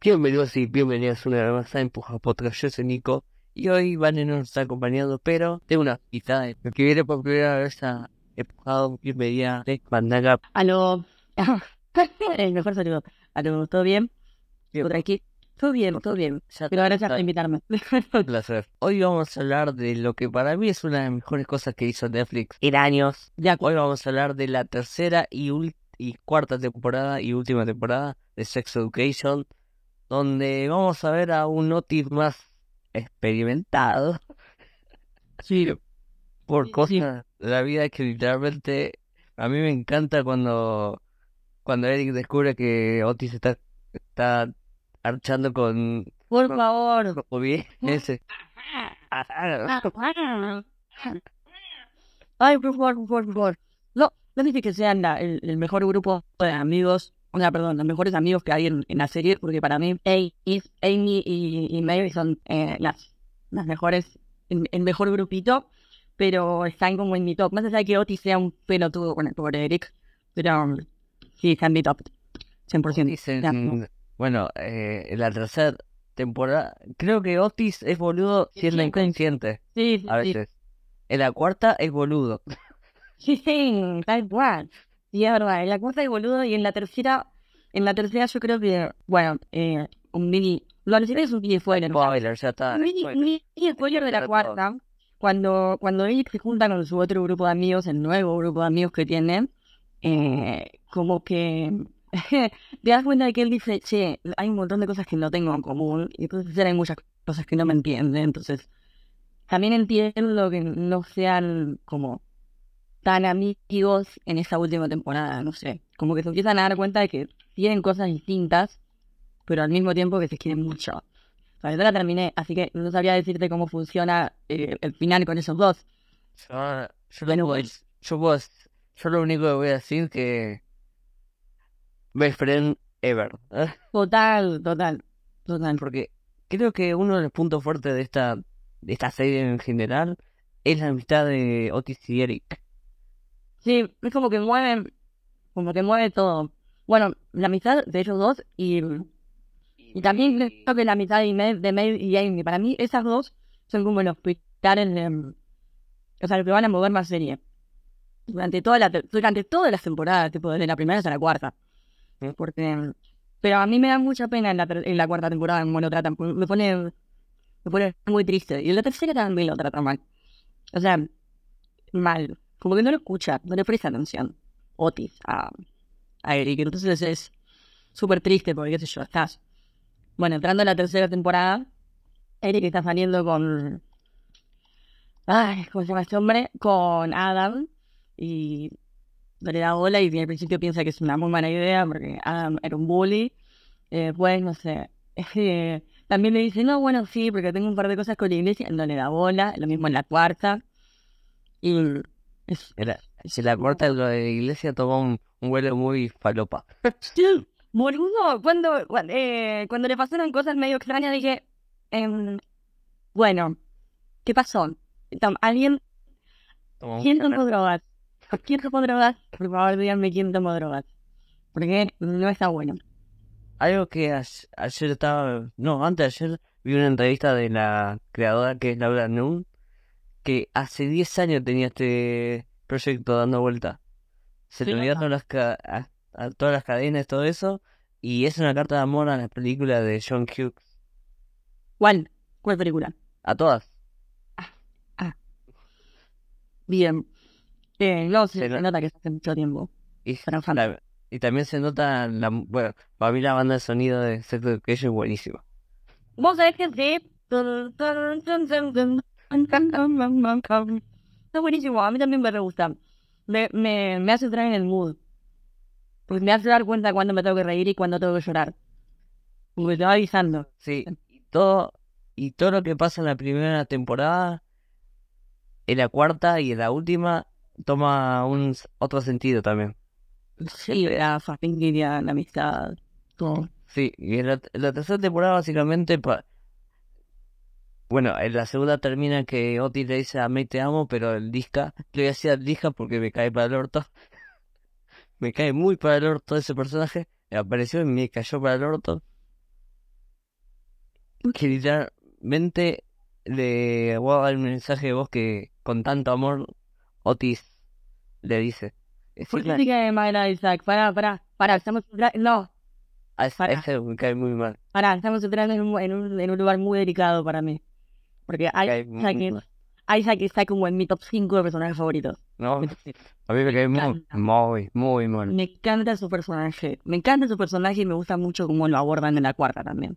Bienvenidos y bienvenidas una vez más a Empuja Podcast. Yo soy Nico y hoy Vane no nos está acompañando, pero tengo una invitada que viene por primera vez a Empujado. Bienvenida de Mandaga. Aló. El mejor saludo. Aló, ¿todo bien? ¿Todo tranquilo? Todo bien, todo bien. Ya Pero gracias por invitarme. Un placer. Hoy vamos a hablar de lo que para mí es una de las mejores cosas que hizo Netflix en años. Ya, Hoy vamos a hablar de la tercera y, y cuarta temporada y última temporada de Sex Education, donde vamos a ver a un Otis más experimentado sí. por Sí, cosas de la vida que literalmente a mí me encanta cuando, cuando Eric descubre que Otis está, está archando con Por favor. Ese. Ay, por favor, por favor. No, no dice que sean la- el, el mejor grupo de amigos, o sea, perdón, los mejores amigos que hay en, en la serie, porque para mí Amy, y, y Mary son eh, las, las mejores, el, el mejor grupito, pero están como en mi top. Más allá de que Otis sea un pelotudo, bueno, por Eric, pero um, sí, está en mi top. 100%. Dicen, Ya, no. bueno, eh, en la tercera temporada, creo que Otis es boludo siendo inconsciente Sí, sí, a veces. En la cuarta es boludo. Sí, sí, tal cual. Sí, es verdad. En la cuarta es boludo y en la tercera, en la tercera yo creo que, bueno, eh, un mini, lo que es un mini spoiler. Spoiler, ya está. Un mini, mini spoiler de la cuarta, cuando, cuando Eric se junta con su otro grupo de amigos, el nuevo grupo de amigos que tiene, eh, como que te das cuenta de que él dice, che, hay un montón de cosas que no tengo en común, y entonces hay muchas cosas que no me entienden, entonces también entiendo que no sean como tan amigos en esa última temporada, no sé, como que se empiezan a dar cuenta de que tienen cosas distintas, pero al mismo tiempo que se quieren mucho. O sea, yo la terminé, así que no sabría decirte cómo funciona eh, el final con esos dos. Yo, yo, Bueno, puedo- yo, puedo- yo lo único que voy a decir que best friend ever. ¿eh? Total, total, total. Porque creo que uno de los puntos fuertes de esta, de esta serie en general es la amistad de Otis y Eric. Sí, es como que mueve, como que mueve todo. Bueno, la amistad de ellos dos y, y también creo que la amistad de Maeve y Amy. Para mí esas dos son como los pilares de, o sea, los que van a mover más serie. Durante toda la, te- durante todas las temporadas, tipo desde la primera hasta la cuarta. ¿Mm? Porque, pero a mí me da mucha pena en la, en la cuarta temporada en lo tratan. Me pone, me pone muy triste. Y en la tercera también lo tratan mal. O sea, mal. Como que no lo escucha, no le presta atención. Otis a, a Eric. Entonces es súper triste porque, qué sé yo, estás. Bueno, entrando a la tercera temporada, Eric está saliendo con. Ay, ¿cómo se llama este hombre? Con Adam. Y no le da bola y al principio piensa que es una muy mala idea porque Adam era un bully. Eh, pues, no sé. eh, también le dice, no, bueno, sí, porque tengo un par de cosas con la iglesia. No le da bola. Lo mismo en la cuarta. Y Era, si la cuarta lo de la iglesia tomó un, un vuelo muy falopa. Boludo, cuando, cuando, eh, cuando le pasaron cosas medio extrañas dije, em, bueno, ¿qué pasó? ¿Alguien? ¿Quién tomó drogas? ¿Quién tomó drogas? Por favor, díganme quién tomó drogas. Porque no está bueno. Algo que ayer estaba, no, antes de ayer vi una entrevista de la creadora que es Laura Noon, que hace 10 años tenía este proyecto dando vuelta. Se Sí, le olvidaron las ca- a, a todas las cadenas, todo eso, y es una carta de amor a las películas de John Hughes. ¿Cuál? ¿Cuál película? A todas. Bien. Eh, no, se, Se se no- nota que hace mucho tiempo. Y, la- y también se nota, la, bueno, para mí la banda de sonido de Sex Education es buenísima. Vos sabés que sí. Está buenísimo, a mí también me re gusta. Me, me, me hace entrar en el mood. Pues me hace dar cuenta cuando me tengo que reír y cuando tengo que llorar. Porque te va avisando. Sí, y todo, y todo lo que pasa en la primera temporada, en la cuarta y en la última, toma un otro sentido también. Sí, la familia, la amistad, todo. Sí, y en la, en la tercera temporada básicamente, pa- bueno, en la segunda termina que Otis le dice a May te amo, pero el Disca, le voy a decir al Disca porque me cae para el orto. me cae muy para el orto ese personaje, apareció y me cayó para el orto. que literalmente le voy a dar un mensaje de voz que con tanto amor Otis le dice. ¿Por qué Decirle te cae mal a Isaac? Pará, pará, pará, estamos... No, a ese, me cae muy mal. pará, estamos entrando en un, en un, en un lugar muy delicado para mí. Porque cae Isaac, está como en mi top 5 de personajes favoritos. No, a mí me cae muy, muy, muy mal. Me encanta su personaje. Me encanta su personaje y me gusta mucho cómo lo abordan en la cuarta también.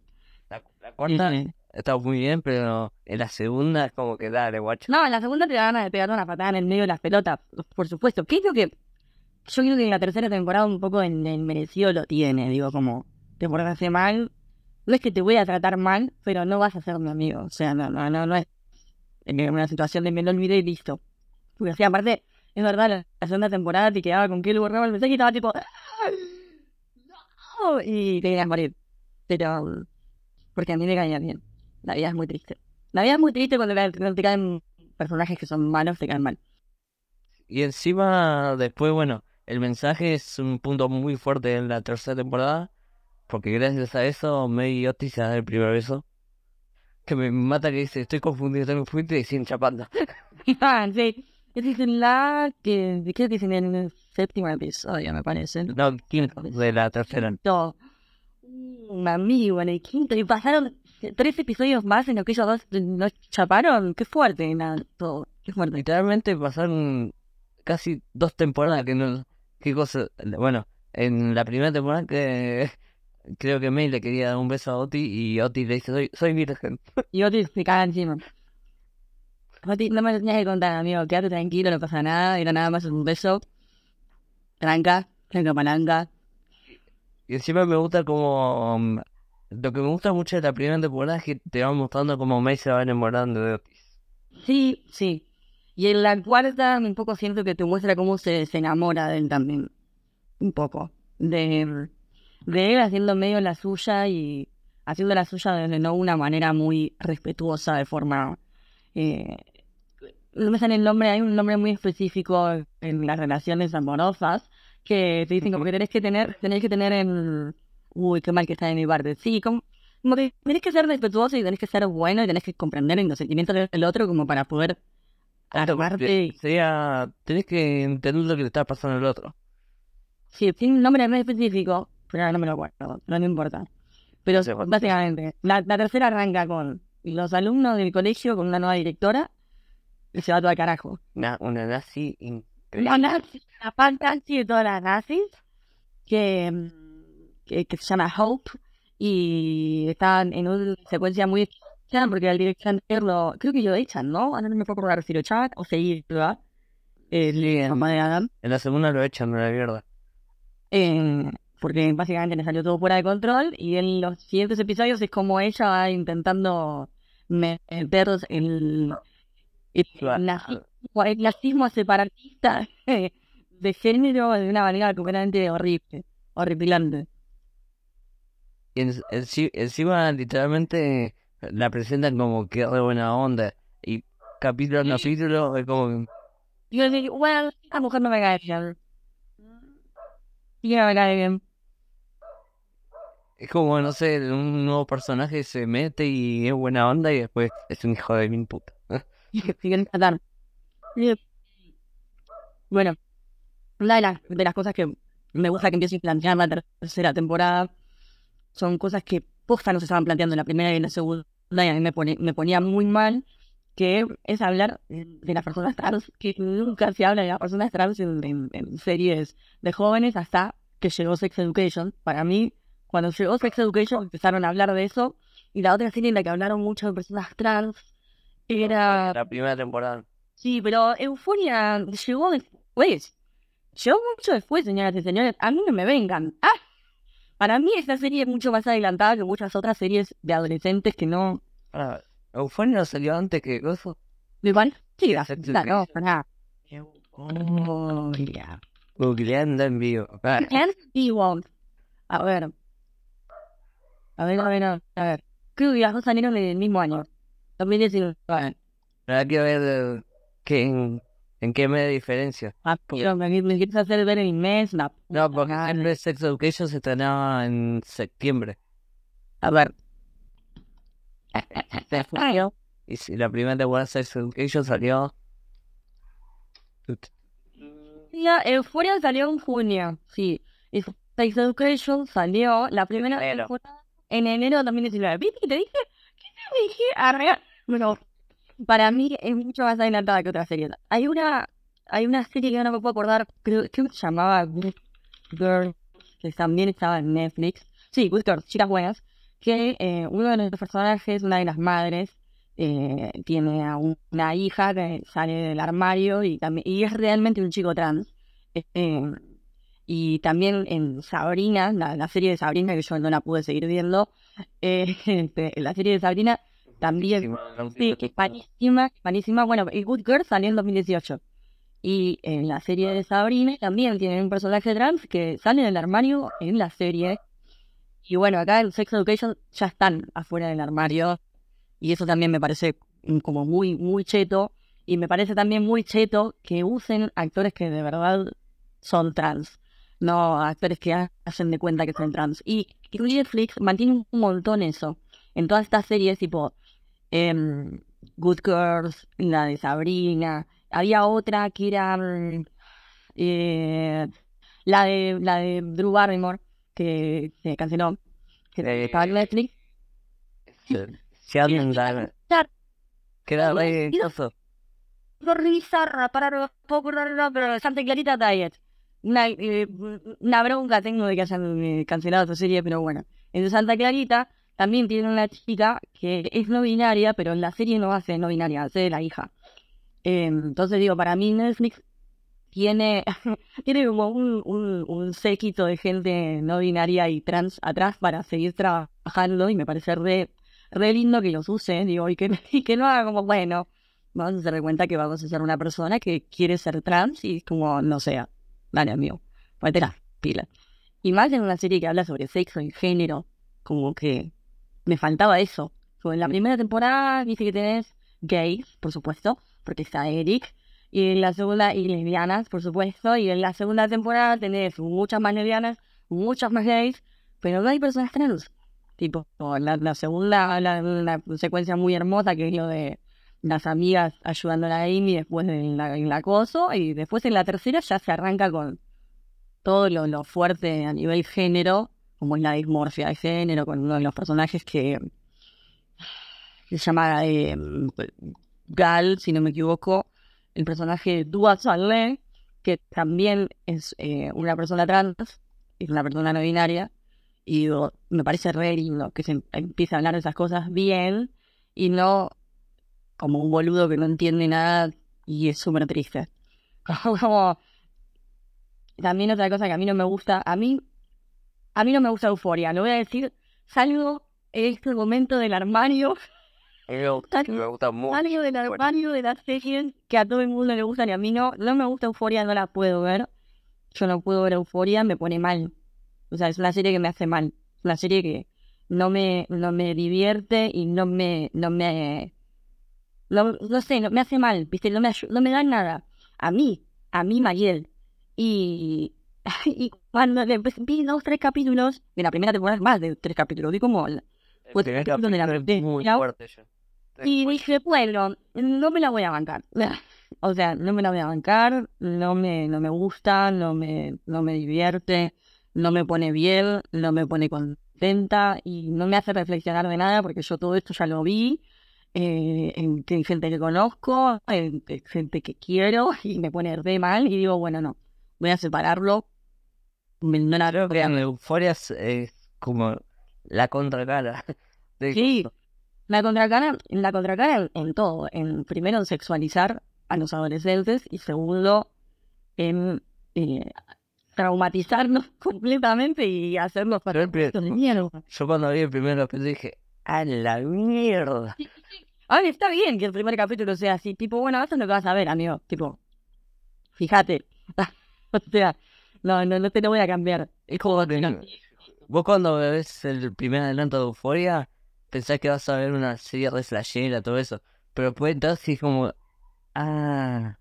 La, la cuarta Sí. está muy bien, pero en la segunda es como que dale, guacho. No, en la segunda te da ganas de pegar una patada en el medio de las pelotas, por supuesto. ¿Qué es lo que yo creo que en la tercera temporada un poco en el merecido lo tiene? Digo, como te portaste mal. No es que te voy a tratar mal, pero no vas a ser mi amigo. O sea, no, no, no, no es en una situación de me lo olvidé y listo. Porque así, aparte, es verdad, la, segunda temporada te quedaba con que él borraba el mensaje y estaba tipo. "Ah, ¡No! Y te querías morir. Pero. Porque a mí me caía bien. La vida es muy triste. La vida es muy triste cuando te, cuando te caen personajes que son malos, te caen mal. Y encima, después, bueno, el mensaje es un punto muy fuerte en la tercera temporada, porque gracias a eso May y Otis se dan el primer beso. Que me mata que dice, estoy confundido, estoy confundido y siguen chapando. Ah, sí. Es la que. Creo que es en el séptimo episodio, me parece. No, quinto de la tercera. No. Un amigo en el quinto. Y pasaron tres episodios más en los que ellos dos no chaparon. Qué fuerte, nada, todo. Qué fuerte. Literalmente pasaron casi dos temporadas que no... ¿Qué cosa? Bueno, en la primera temporada que creo que May le quería dar un beso a Otis y Otis le dice, soy, soy virgen. Y Otis se caga encima. Otis, no me lo tenías que contar, amigo. Quédate tranquilo, no pasa nada. Era nada más un beso. Tranca, tranca palanca. Y encima me gusta como... um, lo que me gusta mucho de la primera temporada es que te va mostrando cómo May se va enamorando de Otis. Sí, sí. Y en la cuarta, un poco siento que te muestra cómo se, se enamora de él también. Un poco. De, de él haciendo medio la suya y haciendo la suya de no una manera muy respetuosa, de forma. Eh, no me sale el nombre, hay un nombre muy específico en las relaciones amorosas que te dicen como que tenés que tener, tenés que tener en. Uy, qué mal que está de mi parte. Sí, como, como que tenés que ser respetuoso y tenés que ser bueno y tenés que comprender los sentimientos del otro como para poder armarte. Sería... Tenés que entender lo que le está pasando al otro. Sí, tiene un nombre muy específico, pero no me lo acuerdo, pero no importa. Pero No es. básicamente, la, la tercera arranca con los alumnos del colegio con una nueva directora y se va todo al carajo. Una, una nazi increíble. La nazi, la pan nazi de todas las nazis, que, que, que se llama Hope, y están en una secuencia muy extraña porque el director lo, creo que lo echan, ¿no? Ahora no me puedo acordar si lo echaban o se iba. El Sí, en- de Adam. En la segunda lo echan a la mierda. Eh, porque básicamente le salió todo fuera de control y en los siguientes episodios es como ella va intentando meter el, el, nazismo, el nazismo separatista de género de una manera completamente horrible, horripilante. En- encima, literalmente, la presentan como que re buena onda. Y capítulo a capítulo es como... Yo digo, bueno, esta mujer no me cae bien. Y no me cae bien. Es como, no sé, un nuevo personaje se mete y es buena onda y después es un hijo de mil puta. Bueno, una de las, de las cosas que me gusta que empiece a plantear la tercera temporada son cosas que posta no se estaban planteando en la primera y en la segunda y a mí me, pone- me ponía muy mal, que es hablar de las personas trans, que nunca se habla de las personas trans en series de jóvenes hasta que llegó Sex Education. Para mí, cuando llegó Sex Education empezaron a hablar de eso y la otra serie en la que hablaron mucho de personas trans era La primera temporada. Sí, pero Euforia llegó después. Llegó mucho después, señoras y señores. A mí no me vengan. ¡Ah! Para mí esta serie es mucho más adelantada que muchas otras series de adolescentes que no... Ah, Euphoria no salió antes que Gozo. ¿Igual? Sí, la no. Euforia. Googleando en vivo. Ah, And Ewok. A ver. A ver, a ver, a ver. Creo que las dos salieron del mismo año. 2019. Habrá que ver eh, qué, en, en qué me diferencia. Ah, pero me, me quieres hacer ver el mes, la No, porque madre. siempre Sex Education se estrenaba en septiembre. A ver. Y si la primera temporada de Sex Education salió. Ya, Euphoria salió en junio, sí. Y Sex Education salió la primera Enero. temporada en enero de 2019. ¿Viste que te dije? ¿Qué te dije? Bueno, para mí es mucho más adelantada que otras series. Hay una, hay una serie que ahora no me puedo acordar, creo, que se llamaba Good Girls, que también estaba en Netflix. Sí, Good Girls, chicas buenas, que eh, uno de los personajes, una de las madres, eh, tiene a un- una hija que sale del armario y, también, y es realmente un chico trans. Eh, eh, y también en Sabrina, la, la serie de Sabrina, que yo no la pude seguir viendo, eh, este, la serie de Sabrina también Sí, que es es malísima. Bueno, y Good Girl salió en 2018. Y en la serie de Sabrina también tienen un personaje trans que sale del armario en la serie. Y bueno, acá en Sex Education ya están afuera del armario. Y eso también me parece como muy, muy cheto. Y me parece también muy cheto que usen actores que de verdad son trans. No actores que ha- hacen de cuenta que son trans. Y, y Netflix mantiene un montón eso. En todas estas series, tipo em, Good Girls, la de Sabrina. Había otra que era mm, eh, la de la de Drew Barrymore, que se canceló, que Eh, estaba en Netflix. Sheldon Diamond. Que era re bizarra, para acordarlo, pero Santa Clarita Diet. Una, eh, una bronca tengo de que hayan eh, cancelado esa serie, pero bueno. En Santa Clarita también tiene una chica que es no binaria, pero en la serie no hace no binaria, hace la hija. Eh, entonces digo, para mí Netflix tiene, tiene como un, un, un séquito de gente no binaria y trans atrás para seguir trabajando y me parece re, re lindo que los use, digo, y que, y que no haga como, bueno, vamos a hacer cuenta que vamos a ser una persona que quiere ser trans y como no sea. Dale, amigo, ponete las pilas. Y más en una serie que habla sobre sexo y género, como que me faltaba eso. Como en la primera temporada dice que tenés gays, por supuesto, porque está Eric. Y en la segunda, y lesbianas, por supuesto. Y en la segunda temporada tenés muchas más lesbianas, muchas más gays, pero no hay personas trans. Tipo, la, la segunda, la, la secuencia muy hermosa que es lo de las amigas ayudando a Amy después del del acoso. Y después en la tercera ya se arranca con todo lo, lo fuerte a nivel género, como es la dismorfia de género, con uno de los personajes que, se llama eh, Gal, si no me equivoco, el personaje de Dua Saleh, que también es eh, una persona trans, es una persona no binaria, y me parece re lindo que se empiece a hablar de esas cosas bien y no como un boludo que no entiende nada y es súper triste. Como también otra cosa que a mí no me gusta, a mí a mí no me gusta Euforia, lo voy a decir, salgo en este momento del armario, gusta, me gusta mucho. salgo del armario de las series que a todo el mundo le gustan y a mí no, no me gusta Euforia, no la puedo ver. Yo no puedo ver Euforia, me pone mal. O sea, es una serie que me hace mal. Es una serie que no me, no me divierte y no me, no me, no, no sé, no, me hace mal, ¿viste? No me, no me da nada. A mí, a mí, Mariel. Y, y cuando vi dos, tres capítulos, de la primera temporada, más de tres capítulos, vi como... la- El Pues, primer donde la capítulo metí, muy fuerte yo. Y dije, bueno, no me la voy a bancar. O sea, no me la voy a bancar, no me, no me gusta, no me, no me divierte, no me pone bien, no me pone contenta y no me hace reflexionar de nada porque yo todo esto ya lo vi eh, en, en gente que conozco, en, en gente que quiero y me pone re mal y digo, bueno, no, voy a separarlo. Me- No la veo Vean, Euforia es, como la contracara. de Sí, la contracara, la contracara en, en todo. En, primero en sexualizar a los adolescentes y segundo en eh, traumatizarnos completamente y hacernos Yo, de mierda. yo cuando vi el primer capítulo dije, ¡a la mierda! A ver, está bien que el primer capítulo sea así, tipo, bueno, eso es lo que vas a ver, amigo, tipo, fíjate. o sea, no, no, no te lo voy a cambiar. Es como, Vos cuando ves el primer adelanto de Euforia, pensás que vas a ver una serie de flashera, todo eso. Pero entras y es como, ah,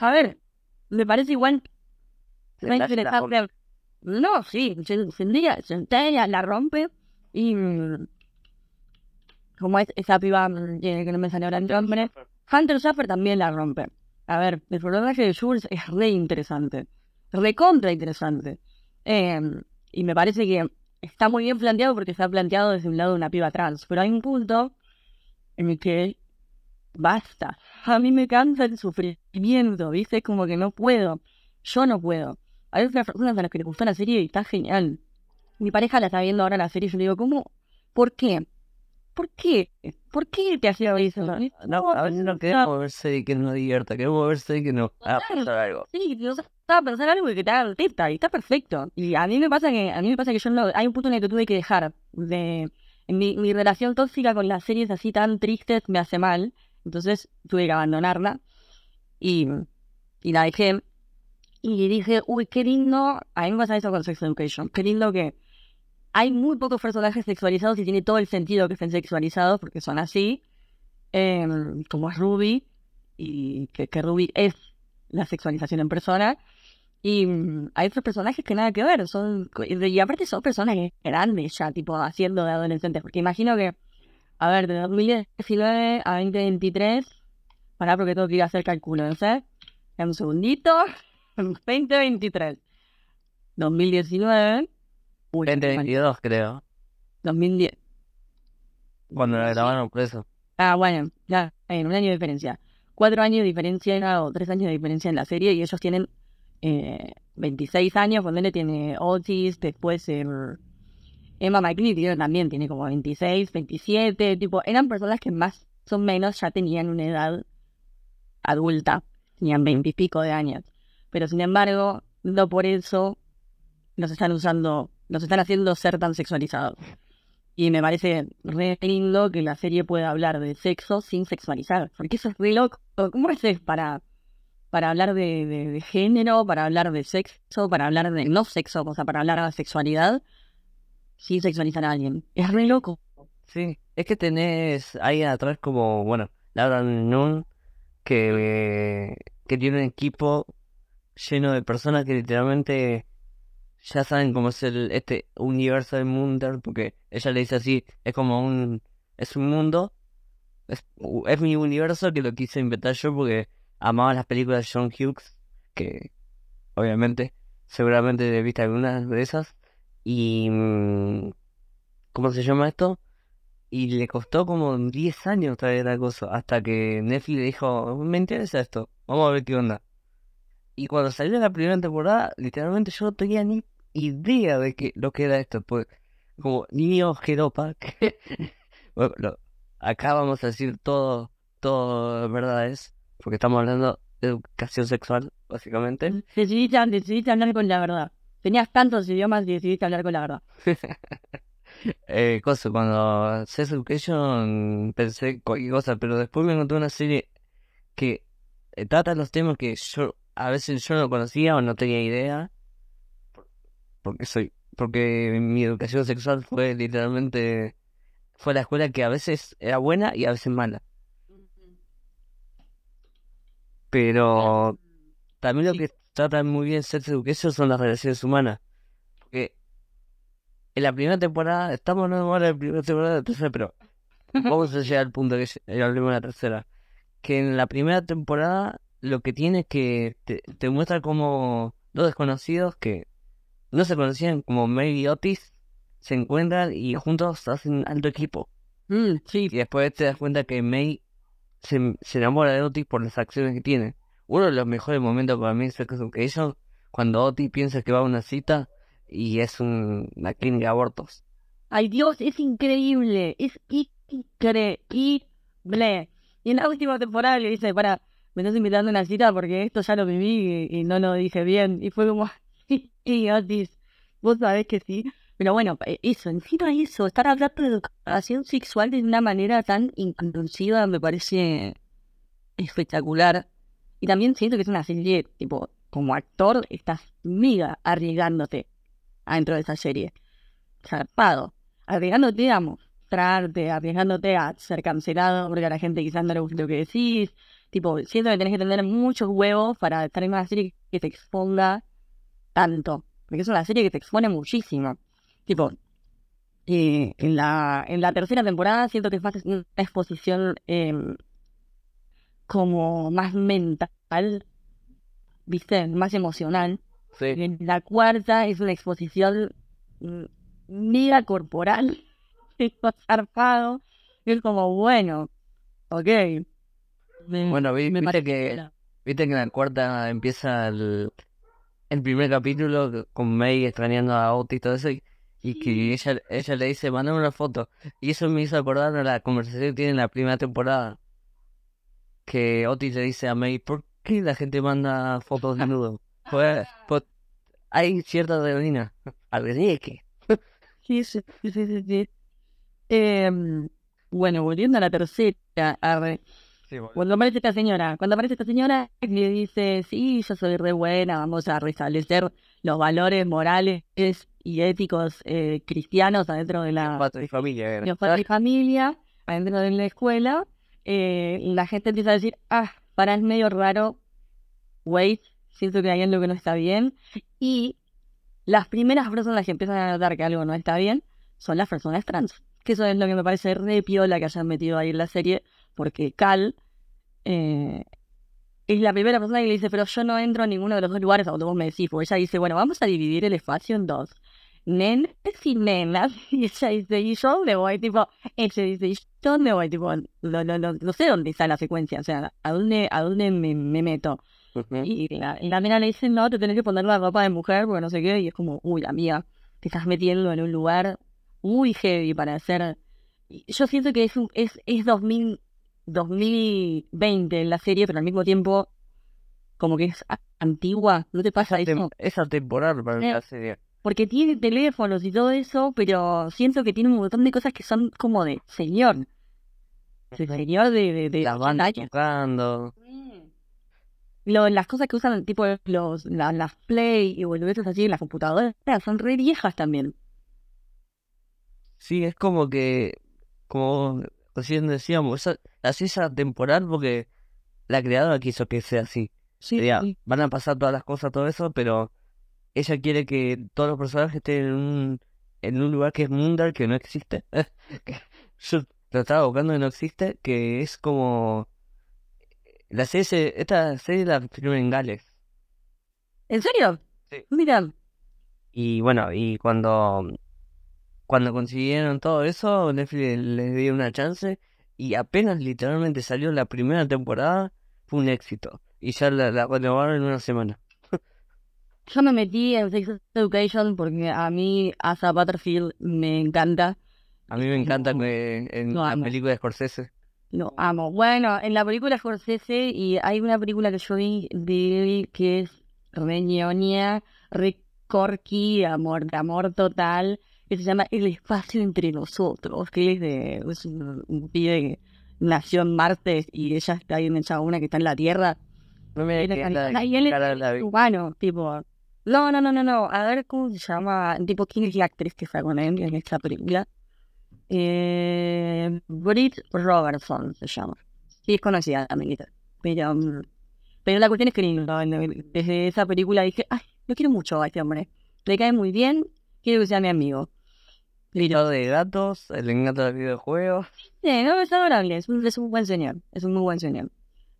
A ver, me parece igual se No interesante. Sí, se- Zendaya, Zendaya la rompe y mm, como es esa piba mm, eh, que no me sale ahora el nombre. Hunter Schaffer también la rompe. A ver, el personaje de Jules es re interesante. Re contra interesante. Em, y me parece que está muy bien planteado porque está planteado desde un lado de una piba trans. Pero hay un punto en el que basta. A mí me cansa el sufrimiento, ¿viste? Es como que no puedo. Yo no puedo. Hay otras personas a las que les gustó la serie y está genial. Mi pareja la está viendo ahora la serie y yo le digo, ¿cómo? ¿Por qué? ¿Por qué? ¿Por qué te hacía eso? No, a veces no queremos ver serie que nos divierta, queremos ver serie que nos haga pensar algo. Sí, yo estaba pensando algo que te haga teta y está perfecto. Y a mí me pasa que, a mí me pasa que yo no, hay un punto en el que tuve que dejar de mi relación tóxica con las series así tan tristes me hace mal. Entonces tuve que abandonarla y, y la dejé. Y dije, uy, qué lindo. A mí me pasa eso con Sex Education. Qué lindo que hay muy pocos personajes sexualizados y tiene todo el sentido que estén sexualizados porque son así. Em, como es Ruby. Y que, que Ruby es la sexualización en persona. Y mm, hay otros personajes que nada que ver, son y aparte son personas grandes ya, tipo haciendo de adolescentes, porque imagino que, a ver, de 2019 a 2023, pará porque tengo que ir a hacer cálculo, no sé, Dame un segundito, 2023, 2019, uy, 2022 creo, 2010, cuando la grabaron por eso. ah, bueno, ya, hay un año de diferencia, cuatro años de diferencia o tres años de diferencia en la serie y ellos tienen eh, 26 años, cuando él tiene Otis, después eh, Emma McLeod también tiene como 26, 27, tipo, eran personas que más o menos ya tenían una edad adulta, tenían 20 y pico de años, pero sin embargo, no por eso los están usando, los están haciendo ser tan sexualizados. Y me parece re lindo que la serie pueda hablar de sexo sin sexualizar, porque eso es re loco. ¿Cómo haces para para hablar de género, para hablar de sexo, para hablar de no sexo, o sea, para hablar de sexualidad, sin sexualizar a alguien. Es re loco. Sí, es que tenés ahí atrás como, bueno, Laura Nun, que, que tiene un equipo lleno de personas que literalmente ya saben cómo es el, este universo de Munder, porque ella le dice así, es como un, es un mundo, es, es mi universo que lo quise inventar yo porque amaba las películas de John Hughes, que obviamente, seguramente viste algunas de esas, y... mm, ¿Cómo se llama esto? Y le costó como 10 años traer la cosa, hasta que Netflix le dijo, me interesa esto, vamos a ver qué onda. Y cuando salió la primera temporada, literalmente yo no tenía ni idea de que, lo que era esto, pues como niño jeropa, que bueno, acá vamos a decir todo, todo verdades, porque estamos hablando de educación sexual, básicamente. Decidiste, decidiste hablar con la verdad. Tenías tantos idiomas y decidiste hablar con la verdad. Eh, cosa, cuando Sex Education pensé cualquier cosa, pero después me encontré una serie que eh, trata los temas que yo a veces yo no conocía o no tenía idea, porque soy, porque mi educación sexual fue literalmente, fue la escuela que a veces era buena y a veces mala, pero también lo que trata muy bien Sex Education son las relaciones humanas, porque en la primera temporada, estamos no ahora en la primera temporada de la tercera, pero vamos a llegar al punto que hablemos de la tercera. Que en la primera temporada lo que tiene es que te, te muestra como dos desconocidos que no se conocían como Mary y Otis se encuentran y juntos hacen alto equipo. Mm, sí, Y después te das cuenta que May se, se enamora de Otis por las acciones que tiene. Uno de los mejores momentos para mí es Sex Education, cuando Otis piensa que va a una cita y es un- una clínica de abortos. Ay, Dios, es increíble. Es increíble. Y en la última temporada le dice, para, me estás invitando a una cita porque esto ya lo viví y, y no lo dije bien. Y fue como, sí, Otis, vos sabés que sí. Pero bueno, eh, eso, encima eso, estar hablando de educación sexual de una manera tan inclusiva me parece espectacular. Y también siento que es una serie, tipo, como actor, estás mega arriesgándote adentro de esa serie. Zarpado. Arriesgándote a mostrarte, arriesgándote a ser cancelado porque a la gente quizás no le guste lo que decís. Tipo, siento que tenés que tener muchos huevos para estar en una serie que te exponga tanto. Porque es una serie que te expone muchísimo. Tipo, eh, en, la, en la tercera temporada siento que es más una exposición em, como más mental, ¿viste? Más emocional. Sí. En la cuarta es una exposición mm, mega corporal, zarpado. Y es como, bueno, ok. Me- Bueno, vi- me viste que viste que en la cuarta empieza el, el primer capítulo con May extrañando a Otis y todo eso y, y que ella, ella le dice, mandame una foto. Y eso me hizo acordar a la conversación que tiene en la primera temporada. Que Otis le dice a May, ¿por qué la gente manda fotos desnudo? Pues, pues, hay cierta adrenalina. Adrenalina. Sí, sí, sí, sí, sí, sí. Em, bueno, volviendo a la tercera, Cuando aparece esta señora, cuando aparece esta señora le dice, sí, yo soy re buena, vamos a restablecer los valores morales y éticos eh, cristianos adentro de la Padre y familia. era. los padres y familia, adentro de la escuela, eh, la gente empieza a decir, ah, para es medio raro, wait, siento que hay algo que no está bien, y las primeras personas que empiezan a notar que algo no está bien son las personas trans, que eso es lo que me parece re piola que hayan metido ahí en la serie, porque Cal eh, es la primera persona que le dice, pero yo no entro a ninguno de los dos lugares donde vos me decís, porque ella dice, bueno, vamos a dividir el espacio en dos. Nenes y nenas, y ella dice, y yo dónde voy, tipo, ella dice, ¿y yo dónde voy? Tipo, no, no, no, no sé dónde está la secuencia, o sea, ¿a dónde, a dónde me, me meto? Y la, la mina le dice, no, te tenés que poner la ropa de mujer, porque no sé qué, y es como, uy, amiga, te estás metiendo en un lugar muy heavy para hacer... Yo siento que es, un- es, es 2000, 2020 en la serie, pero al mismo tiempo como que es antigua, ¿no te pasa eso? Es atemporal para Eh, la serie. Porque tiene teléfonos y todo eso, pero siento que tiene un montón de cosas que son como de señor. De señor de, de, de Las 80 bandas años. tocando. Lo- las cosas que usan, tipo los, la- las play y boludeces así en las computadoras, son re viejas también. Sí, es como que, como recién decíamos, esa, así es atemporal porque la creadora quiso que sea así. Sí, Sería, sí. van a pasar todas las cosas, todo eso, pero ella quiere que todos los personajes estén en un, en un lugar que es mundial, que no existe. Yo lo estaba buscando y no existe, que es como... La serie, se- esta serie la filmé en Gales. ¿En serio? Sí. Mira, Y bueno, y cuando, cuando consiguieron todo eso, Netflix les dio una chance y apenas literalmente salió la primera temporada, fue un éxito. Y ya la, la renovaron en una semana. yo me metí en Sex Education porque a mí Asa Butterfield me encanta. A mí me encanta No, que en lo la amo. película de Scorsese. Lo amo. Bueno, en la película Scorsese y hay una película que yo vi de él que es re ñoña, re corky, amor, amor total, que se llama El espacio entre nosotros, que es de es un, un pibe que nació en Marte y ella está ahí en esa una que está en la Tierra. No me la la y él es la humano, tipo. No, no, no, no, no. A ver cómo se llama. Tipo, ¿quién es la actriz que está con él en esta película? Eh, Britt Robertson se llama. Sí, es conocida también. Pero, mm, pero la cuestión es que desde esa película dije, ay, lo quiero mucho a este hombre. Le cae muy bien, quiero que sea mi amigo. Todo de gatos, le encanta los videojuegos. Sí, no, es adorable, es un, es un buen señor, es un muy buen señor.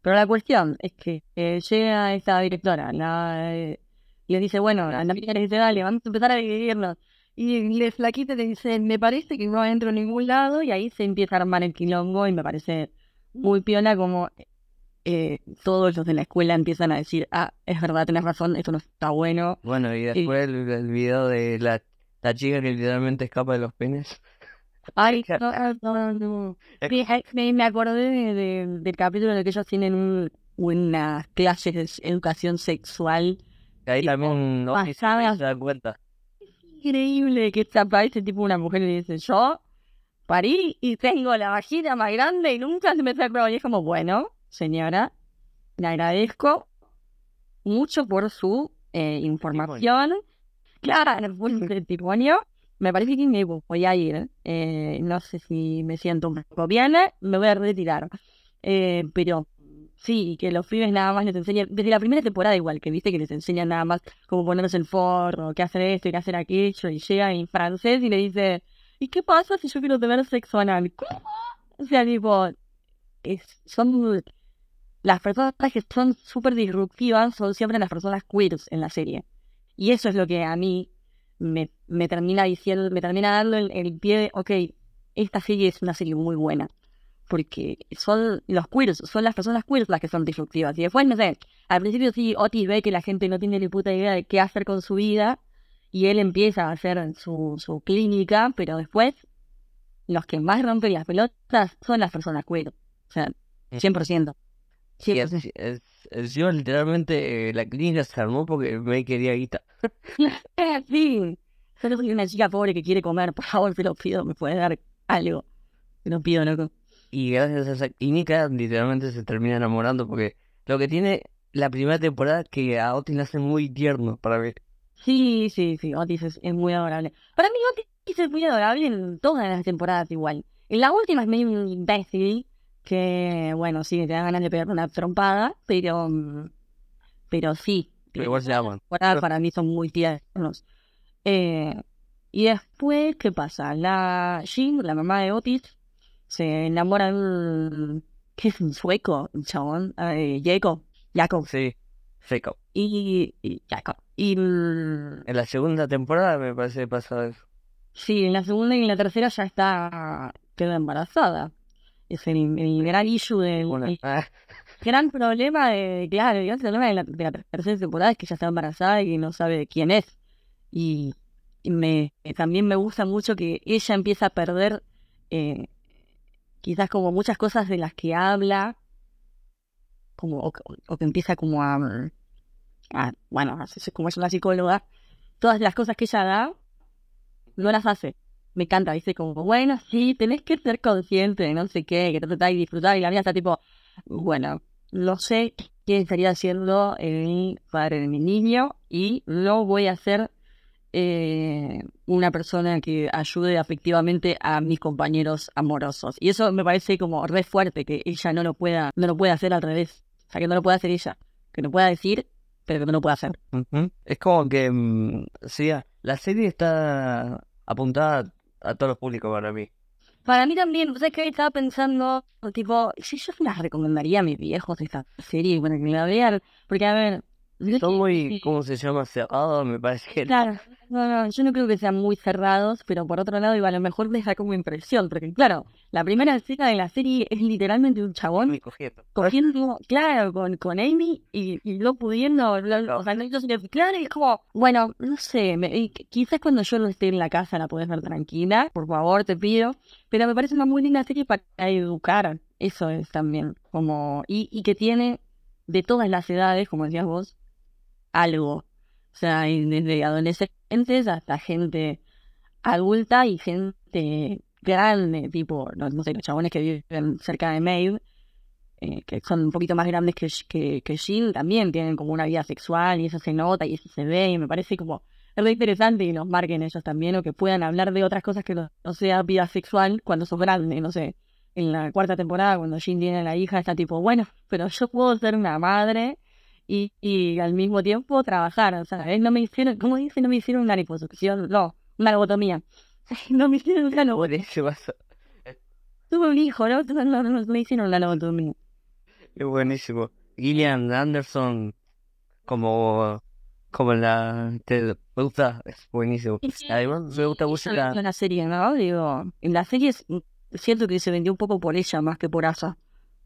Pero la cuestión es que eh, llega esta directora, la, eh, y le dice, bueno, la amiga le dice, dale, vamos a empezar a dividirnos. Y le flaquita le dice, me parece que no entro a ningún lado, y ahí se empieza a armar el quilombo, y me parece muy piola como eh, todos los de la escuela empiezan a decir, ah, es verdad, tenés razón, esto no está bueno. Bueno, y después el, el video de la, la chica que literalmente escapa de los penes. Ay, no, no, no. Me, me acordé de- de- del capítulo en el que ellos tienen un, unas clases de educación sexual. Y ahí Tipo, también no se pasadas. da cuenta. Increíble que aparece tipo una mujer y le dice, yo parí y tengo la vagina más grande y nunca se me sacó. Y es como, bueno, señora, le agradezco mucho por su eh, información. Claro, por su testimonio. Me parece que me voy a ir. eh, no sé si me siento un poco bien, me voy a retirar. Eh, pero sí, que los pibes nada más les enseñan, desde la primera temporada igual, que viste que les enseñan nada más cómo ponerse el forro, qué hacer esto y qué hacer aquello, y llega en francés y le dice, ¿y qué pasa si yo quiero tener sexo anal? ¿Cómo? O sea, tipo, es- son las personas que son súper disruptivas son siempre las personas queers en la serie. Y eso es lo que a mí me, me termina diciendo, me termina dando el, el pie de, ok, esta serie es una serie muy buena. Porque son los queers, son las personas queers las que son disruptivas. Y después, no sé, al principio sí, Otis ve que la gente no tiene ni puta idea de qué hacer con su vida. Y él empieza a hacer su, su clínica, pero después los que más rompen las pelotas son las personas queer. O sea, 100%. Y 100%. es, es, es- yo literalmente eh, la clínica se armó porque me quería guita. sí. Solo soy una chica pobre que quiere comer. Por favor, te lo pido. ¿Me puedes dar algo? Te lo pido, loco. Y gracias a esa clínica literalmente se termina enamorando porque lo que tiene la primera temporada es que a Otis le hace muy tierno para ver. Sí, sí, sí. Otis es, es muy adorable. Para mí, Otis es muy adorable en todas las temporadas igual. En la última es medio un imbécil. Que, bueno, sí, te da ganas de pegarle una trompada. Pero, mm, pero sí. Pero igual se aman. para mí son muy tiernos. Eh, y después, ¿qué pasa? La Jean, la mamá de Otis, se enamora de un... ¿Qué es un sueco? Un chabón. Eh, Jacob. Jacob. Sí, seco. Y, y Jacob. Y En la segunda temporada me parece que pasa eso. sí, en la segunda y en la tercera ya está... Queda embarazada. Es el, el gran issue del... El ah, gran problema de... Claro, el gran problema de la, de la tercera temporada es que ella está embarazada y no sabe de quién es. Y, me también me gusta mucho que ella empieza a perder eh, quizás como muchas cosas de las que habla como o, o que empieza como a, a- bueno como es una psicóloga todas las cosas que ella da no las hace me encanta dice como bueno sí tenés que ser consciente no sé qué que tratar y disfrutar y la mía está tipo bueno no sé qué estaría haciendo el padre de mi niño y no voy a ser eh, una persona que ayude afectivamente a mis compañeros amorosos. Y eso me parece como re fuerte, que ella no lo pueda, no lo pueda hacer al revés. O sea, que no lo pueda hacer ella. Que lo pueda decir, pero que no lo pueda hacer. Es como que, mm, sí, la serie está apuntada a todos los públicos para mí. Para mí también, ¿sabes qué? Estaba pensando, tipo, si yo las recomendaría a mis viejos esta serie, bueno, que la vean, porque a ver... Son muy. ¿cómo se llama? Cerrados, me parece que... Claro, no, no, yo no creo que sean muy cerrados, pero por otro lado, igual a lo mejor da como impresión, porque claro, la primera escena de la serie es literalmente un chabón cogiendo. cogiendo, claro, con, con Amy y, y no pudiendo, lo- o sea, no claro, y es como, bueno, no sé, me- y quizás cuando yo no esté en la casa la podés ver tranquila, por favor, te pido, pero me parece una muy linda serie para educar, eso es también, como, y, y que tiene de todas las edades, como decías vos, algo, o sea, y desde adolescentes hasta gente adulta y gente grande, tipo, no, no sé, los chabones que viven cerca de Maeve, eh, que son un poquito más grandes que, que, que Jill, también tienen como una vida sexual y eso se nota y eso se ve y me parece como es re interesante que nos marquen ellos también o que puedan hablar de otras cosas que no, no sea vida sexual cuando sos grande, no sé. En la cuarta temporada, cuando Jin tiene a la hija, está tipo, bueno, pero yo puedo ser una madre y, y al mismo tiempo trabajar, o sea, ¿eh? no me hicieron, ¿cómo dice? No me hicieron una liposucción, no, una lobotomía. No me hicieron una lobotomía. Pasa. Tuve un hijo, ¿no? No, no, no me hicieron una lobotomía. Es buenísimo. Gillian Anderson, como, como la, te, me gusta, es buenísimo. Además, me gusta mucho la, en la serie, ¿no? Digo, en la serie es- siento que se vendió un poco por ella más que por Asa.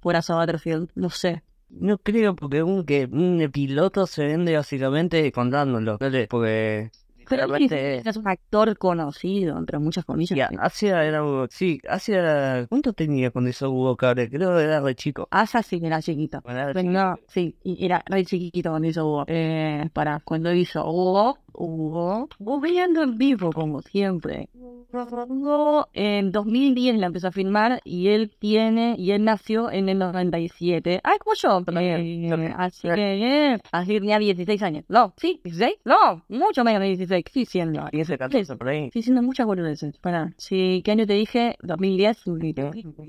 Por Asa Butterfield, no sé. No creo porque un, que un piloto se vende básicamente contándolo, porque Pero literalmente es un actor conocido, entre muchas comillas. ya, Asia era, sí, Asia era, ¿cuánto tenía cuando hizo Hugo Cabrera? Creo que era re chico. Asa sí era chiquito. Bueno, era Pero chiquito. no, sí, era re chiquito cuando hizo Hugo. Eh, para, cuando hizo Hugo, Hugo, Hugo veando en vivo, como siempre. Hugo en 2010 la empezó a filmar y él tiene, y él nació en el 97. Ay, como yo. Eh, así que, eh, así tenía 16 años. No, sí, 16, no, mucho menos de 16. Sí, siendo. Y ese 14 por ahí. Sí, siendo muchas boludeces. Para, sí, ¿qué año te dije? 2010,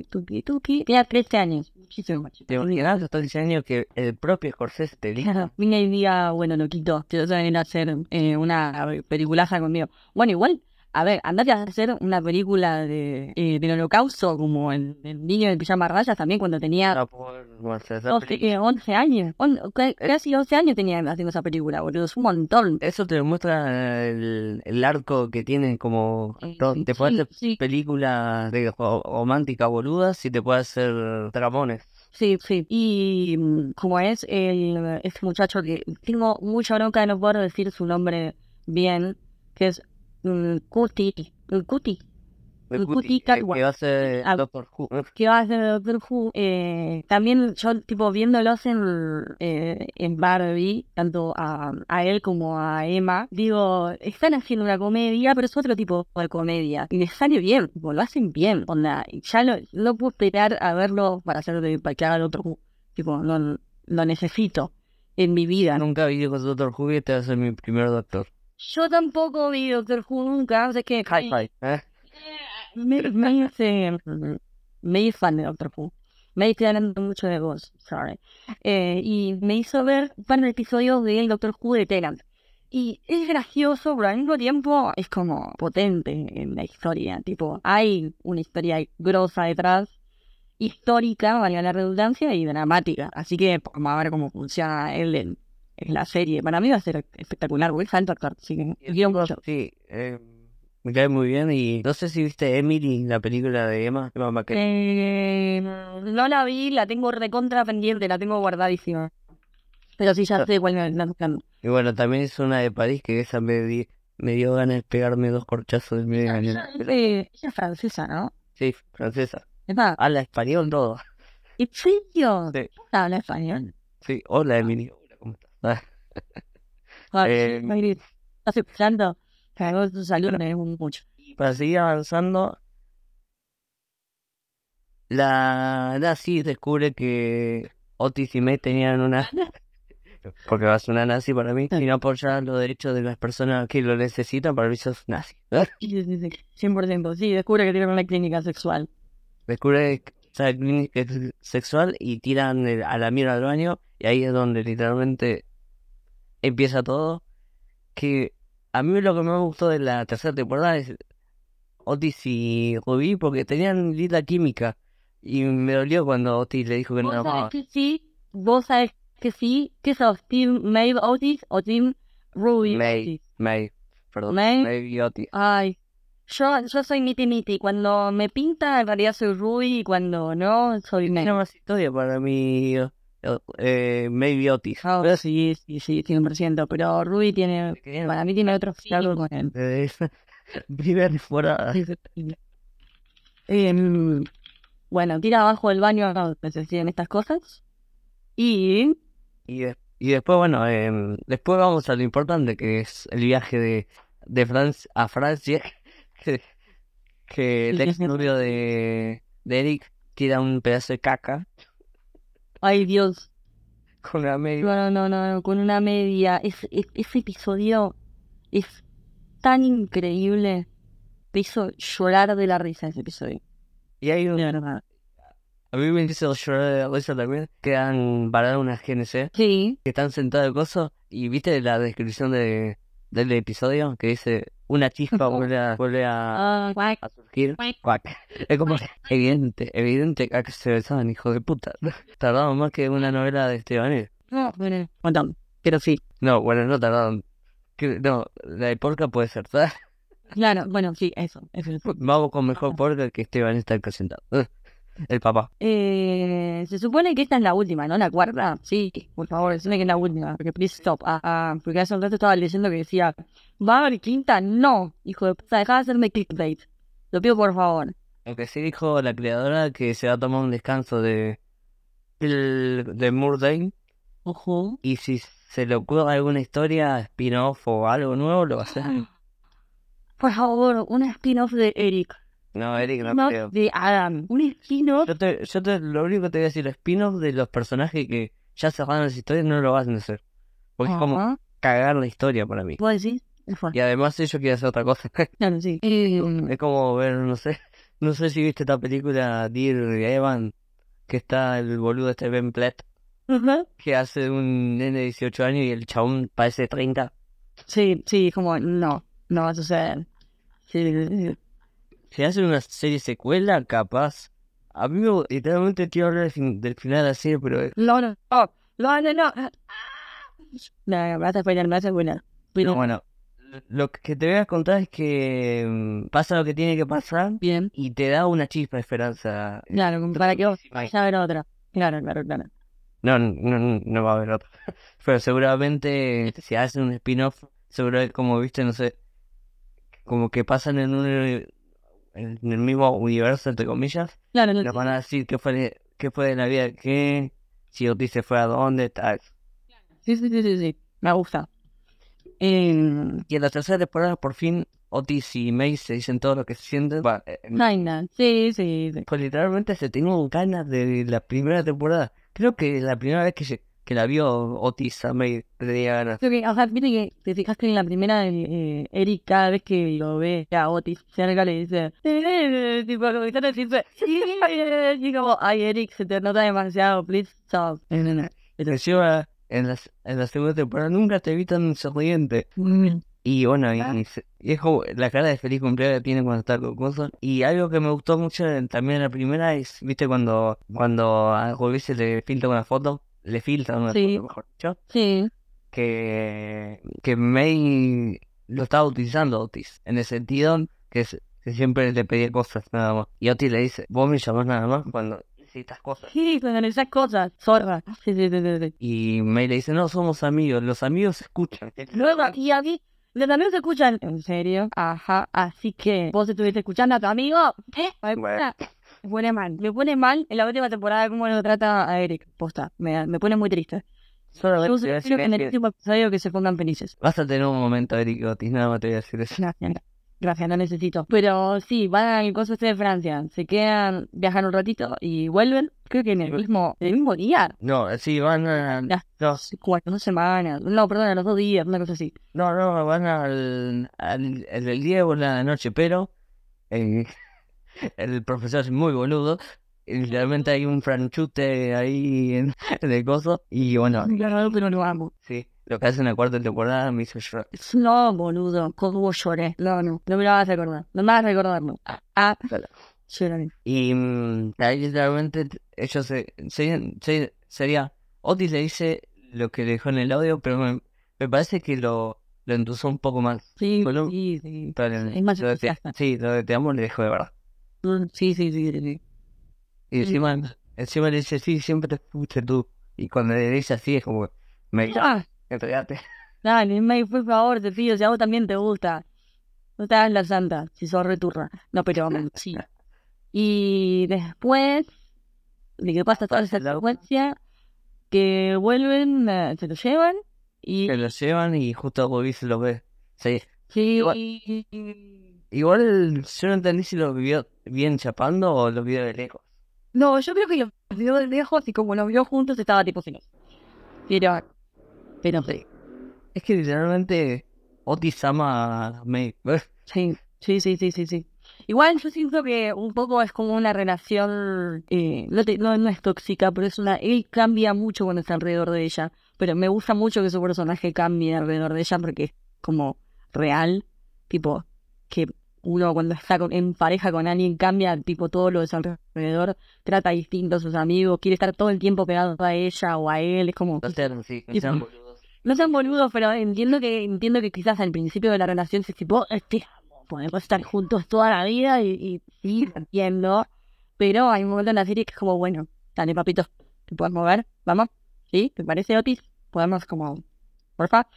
tuki, tuki. Tenía 13 años. Muchísimo más. Te imaginas estos 10 años que el propio Scorsese te dijo. Vine el día, bueno, loquito, te vas a venir a hacer eh, una peliculaza conmigo. Bueno, igual, A ver, andate a hacer una película de, eh, del holocausto como el, el niño del pijama rayas también cuando tenía hacer esa 12, película. eh, 11 años. On- casi 11 años tenía haciendo esa película, boludo. Es un montón. Eso te demuestra el, el arco que tiene como... Eh, Te puede sí, hacer sí. películas de ro- románticas boludas y te puede hacer dramones. Sí, sí. Y mm, como es el este muchacho que tengo mucha bronca de no poder decir su nombre bien, que es Cuti, mm, Cuti, El El Cuti, eh, que va a ser. Doctor Who. que va a ser Doctor Who. Eh, también yo, tipo, viéndolos en, eh, en Barbie, tanto a, a él como a Emma, digo, están haciendo una comedia, pero es otro tipo de comedia. Y les sale bien, tipo, lo hacen bien, onda. Ya no, no puedo esperar a verlo para hacer de, para que haga Doctor Who. Tipo, lo, lo necesito en mi vida. Nunca vi con Doctor Who y este va a ser mi primer Doctor. Yo tampoco vi Doctor Who nunca, así que Hi-Fi. ¿eh? me, me hice, me hice fan de Doctor Who. Me estoy hablando mucho de vos, sorry. Eh, y me hizo ver un par de episodios del Doctor Who de Tenant. Y es gracioso, pero al mismo tiempo es como potente en la historia. Tipo, hay una historia grosa detrás, histórica, valga la redundancia, y dramática. Así que vamos a ver cómo funciona él en, la serie. Para mí va a ser espectacular, porque es actor, mucho. Sí, eh, me cae muy bien y no sé si viste Emily, la película de Emma. Emma. Eh, no la vi, la tengo recontra pendiente, la tengo guardadísima. Pero sí, ya sé cuál me buscando. Y bueno, también es una de París que esa me, di- me dio ganas de pegarme dos corchazos medio de la Eh, ella es francesa, ¿no? Sí, francesa. Habla español todo. ¿en serio? Sí. Habla español. Sí, hola Emily. Eh, Mayri, ¿Estás escuchando? Cagó tu salud, me alegra mucho. Para seguir avanzando, la nazi descubre que Otis y May tenían una... Porque va a una nazi para mí. Y no apoyar los derechos de las personas que lo necesitan, para mí sos nazi. Sí, sí, sí, 100%. Sí, descubre que tiene una clínica sexual. Descubre en clínica ex- sexual y tiran el- a la mierda al baño. Y ahí es donde literalmente empieza todo. Que a mí lo que más me gustó de la tercera temporada es Otis y Ruby porque tenían linda química. Y me dolió cuando Otis le dijo que no amaba. que sí, vos sabés que sí. ¿Qué sos? ¿Team Maeve Otis o Team Ruby May, Otis? May, perdón. May. May y Otis. Ay, yo, yo soy Niti Niti. Cuando me pinta, en realidad soy Ruby. Y cuando no, soy Tiene May. más historia para mí, eh, eh, May y Otis. Ah, sí, sí, sí, 100%. Pero Ruby tiene, Tiene- para mí tiene otro algo con él. esa primera temporada. Em, bueno, tira abajo del baño donde se deciden estas cosas. Y Y, de- y después, bueno, em, después vamos a lo importante que es el viaje de, de Francia a Francia. Que, que el ex novio de, de Eric tira un pedazo de caca Ay, Dios. con la media. No, no, no, no, con una media. Es, es- ese episodio es tan increíble. Me hizo llorar de la risa ese episodio. Y hay un, De verdad. a mí me hizo llorar de la risa también. Que han parado unas GNC Sí. que están sentados de coso. Y viste la descripción de, del episodio que dice: Una chispa vuelve a, vuelve a, Ah, a surgir. Cuac. Es como evidente, evidente que se besaban, hijo de puta. Tardaron más que una novela de Estebanés. No, bueno, montón. Pero sí. No, bueno, no tardaron. No, la de Porca puede ser, ¿sabes? Claro, bueno, sí, eso. eso. Vamos con mejor Porca que Esteban está acá sentado. Eh, El papá. Eh, se supone que esta es la última, ¿no? La cuarta. Sí, por favor, decime que es la última. Porque please stop. Ah, ah, porque hace un rato estaba leyendo que decía, ¿va a haber quinta? No, hijo de puta, deja de hacerme clickbait. Lo pido por favor. Aunque sí dijo la creadora que se va a tomar un descanso de. de Murdane. Ojo. Y si se le ocurre alguna historia, spin-off o algo nuevo, lo va a hacer. Por favor, un spin-off de Eric. No, Eric, no creo. de Adam. Un spin-off. Yo te, yo te, lo único que te voy a decir, los spin-off de los personajes que ya cerraron las historias no lo van a hacer. Porque es como cagar la historia para mí. ¿Vos decís? Y además ellos quieren hacer otra cosa. Claro, sí. Es como ver, no sé, no sé si viste esta película Dear Evan, que está el boludo este Ben Platt, que hace un nene de 18 años y el chabón parece 30. Sí, sí, como, no, no va a suceder. Sí, sí, sí. Si hacen una serie secuela, capaz. A mí me, literalmente quiero hablar del, fin- del final de la serie, pero No, no, no, no, no, no. No, vas a spoiler, vas a spoiler. Pero, No, bueno, lo que te voy a contar es que mm, pasa lo que tiene que pasar bien. y te da una chispa de esperanza. Claro, para que vos vayas a ver otra. Claro, claro, claro. No, no, no, no va a haber otra. Pero seguramente si hacen un spin-off, seguro como viste, no sé, como que pasan en un en el mismo universo, entre comillas, Claro, no, nos van a decir qué fue qué fue de la vida de qué, si Otis se fue a dónde, tal. sí, sí, sí, sí, sí. Me gusta. Eh, Y en la tercera temporada, por fin, Otis y May se dicen todo lo que se sienten. Va, eh, Kinda. Sí, sí, sí. Pues literalmente se tenían ganas de la primera temporada. Creo que la primera vez que, se- que la vio Otis May tenía ganas. Creo que, o sea, viste que te fijaste en la primera, eh, Eric cada vez que lo ve a Otis, se acerca y le dice, tipo, como que decirse, y como, ay, Eric, se te nota demasiado, please stop. Encima, en la, en la segunda temporada nunca te vi tan sonriente. Y bueno, y, y se- y es como la cara de feliz cumpleaños que tiene cuando está con cosas. Y algo que me gustó mucho también en la primera es, viste, cuando, cuando a Ruby se le filtra una foto, le filtra una Sí. foto, mejor dicho, Sí, que, que May lo estaba utilizando Otis, en el sentido que, se- que siempre le pedía cosas nada más. Y Otis le dice, vos me llamás nada más cuando necesitas cosas. sí, con esas cosas, zorra. Sí, sí, sí, sí. Y May le dice, no, somos amigos, los amigos escuchan. Luego, y a mí, los amigos escuchan, ¿en serio? Ajá, así que, vos estuviste escuchando a tu amigo, ¿eh? Bueno. Me pone mal, me pone mal en la última temporada cómo lo trata a Eric, posta, me, me pone muy triste. Solo Yo espero que en el último episodio que se pongan felices. vas a tener un momento, Eric Otis, nada más te voy a decir eso. Gracias, gracias, no necesito. Pero sí, van al coso este de Francia, se quedan, viajan un ratito y vuelven, creo que en el mismo, el mismo día, No, sí, van a... Ya. No, cuatro, dos semanas, no, perdón, a los dos días, una cosa así. no, no, van al, al, el del día o la noche, pero eh, el profesor es muy boludo. y Realmente hay un franchute ahí en, el coso. Y bueno, Claro, pero lo amo. sí, lo que hace en la cuarta temporada me hizo llorar. No, boludo, cómo lloré. No, no, no me lo vas a recordar. No me vas a recordar, no. Ah, ah, lloré. Y mm, ahí literalmente ellos se, serían- se- sería, Otis le dice lo que le dejó en el audio, pero me, me parece que lo, lo endulzó un poco más. Sí, sí, sí. Pero Es más lo de sí, lo de te amo le dejó de verdad. Mm, Sí, sí, sí, sí. Y encima, encima le dice, sí, siempre te fuiste tú. Y cuando le dice así es como, me Ah, entregate. dale, May, por favor, te pido, si a vos también te gusta. No te hagas la santa, si sos returra. No, pero mm, sí. Y después de que pasa toda esa secuencia, que vuelven, eh, se lo llevan y Se lo llevan y justo Bobby se lo ve. Sí. sí, igual- Igual yo no entendí si lo vio bien chapando o lo vio de lejos. No, yo creo que los vio de lejos y como los vio juntos estaba tipo celoso. Pero, pero sí, Es que literalmente Otis ama a May. sí, sí, sí, sí, sí, sí. Igual yo siento que un poco es como una relación, eh, no, te- no, no es tóxica, pero es una, él cambia mucho cuando está alrededor de ella. Pero me gusta mucho que su personaje cambie alrededor de ella porque es como real, tipo, que uno cuando está con- en pareja con alguien cambia, tipo, todo lo de su alrededor, trata distinto a sus amigos, quiere estar todo el tiempo pegado a ella o a él, es como... No sean no sean boludos. No sean boludos, pero entiendo que entiendo que quizás al principio de la relación se tipo, este, podemos estar juntos toda la vida y, y sí, lo entiendo. Pero hay un momento en la serie que es como, bueno, dale papito, ¿te puedes mover? ¿Vamos? ¿Sí? ¿Te parece, Otis? Podemos como, porfa.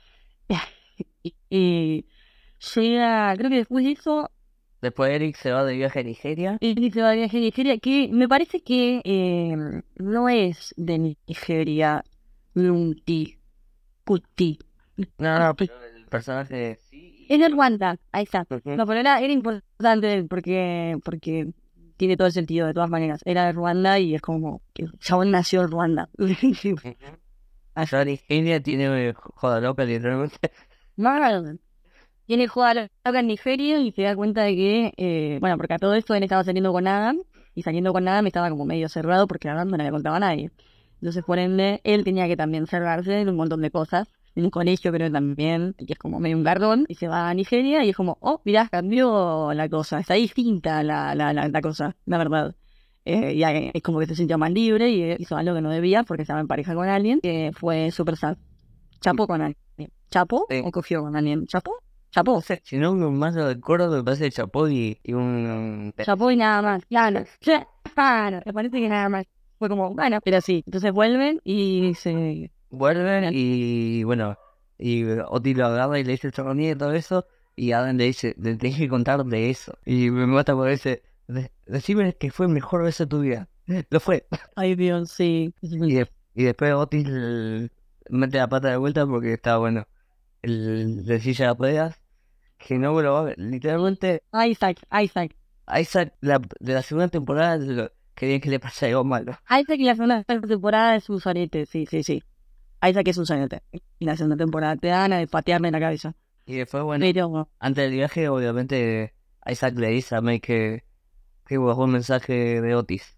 y, y llega, creo que después de eso, Después Eric se va de viaje a Nigeria. él se va de viaje a Nigeria, que me parece que eh, no es de Nigeria, Lunti, Kuti. No, no, pero el personaje sí. Es de Ruanda, ahí está. No, pero era, era importante porque, porque tiene todo el sentido de todas maneras. Era de Ruanda y es como que chabón nació en Ruanda. Allá Nigeria tiene eh, joda loca literalmente. Mal. Tiene joda loca en Nigeria y se da cuenta de que, eh, bueno, porque a todo esto él estaba saliendo con Adam y saliendo con Adam estaba como medio cerrado porque Adam no le contaba a nadie. Entonces, por ende, él tenía que también cerrarse en un montón de cosas. en un colegio, pero también, que es como medio un gardón, y se va a Nigeria y es como, oh, mirá, cambió la cosa, está distinta la, la, la, la cosa, la verdad. Eh, y ahí es como que se sintió más libre y hizo algo que no debía porque estaba en pareja con alguien, que fue súper sad. Chapó con alguien. ¿Chapó Sí. o cogió con alguien? ¿Chapó? Si no, más lo recuerdo, me parece Chapó y, y un... Chapó y nada más. Claro. Claro. Me parece que nada más. Fue como, bueno, pero sí. Entonces vuelven y se... Vuelven y bueno, y Oti lo agarra y le dice el y todo eso, y Adam le dice, le tenés que contar de eso. Y me mata dice, "De- decime que fue el mejor beso de tu vida. Lo fue. Ay, Dios, sí. Y, de- y después Otis mete la pata de vuelta porque está bueno. El de silla de ruedas, que no me lo va a ver. Literalmente, Isaac, Isaac. Isaac la, de la segunda temporada lo- querían que le pasara algo malo. Isaac y la segunda temporada es un sonete, sí, sí, sí. Isaac es un sonete. Y la segunda temporada te dan a patearme en la cabeza. Y después, bueno, Pero, antes del viaje, obviamente, Isaac le dice a May que, que bajó un mensaje de Otis.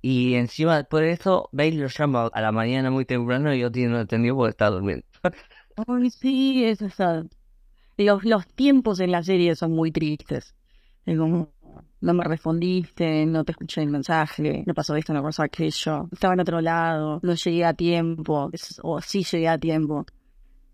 Y encima, después de eso, May lo llama a la mañana muy temprano y Otis no lo entendió porque estaba durmiendo. Ay, sí, eso está. Los, los tiempos en la serie son muy tristes. Es como, no me respondiste, no te escuché el mensaje, no pasó esto, no pasó aquello, estaba en otro lado, no llegué a tiempo, o sí llegué a tiempo.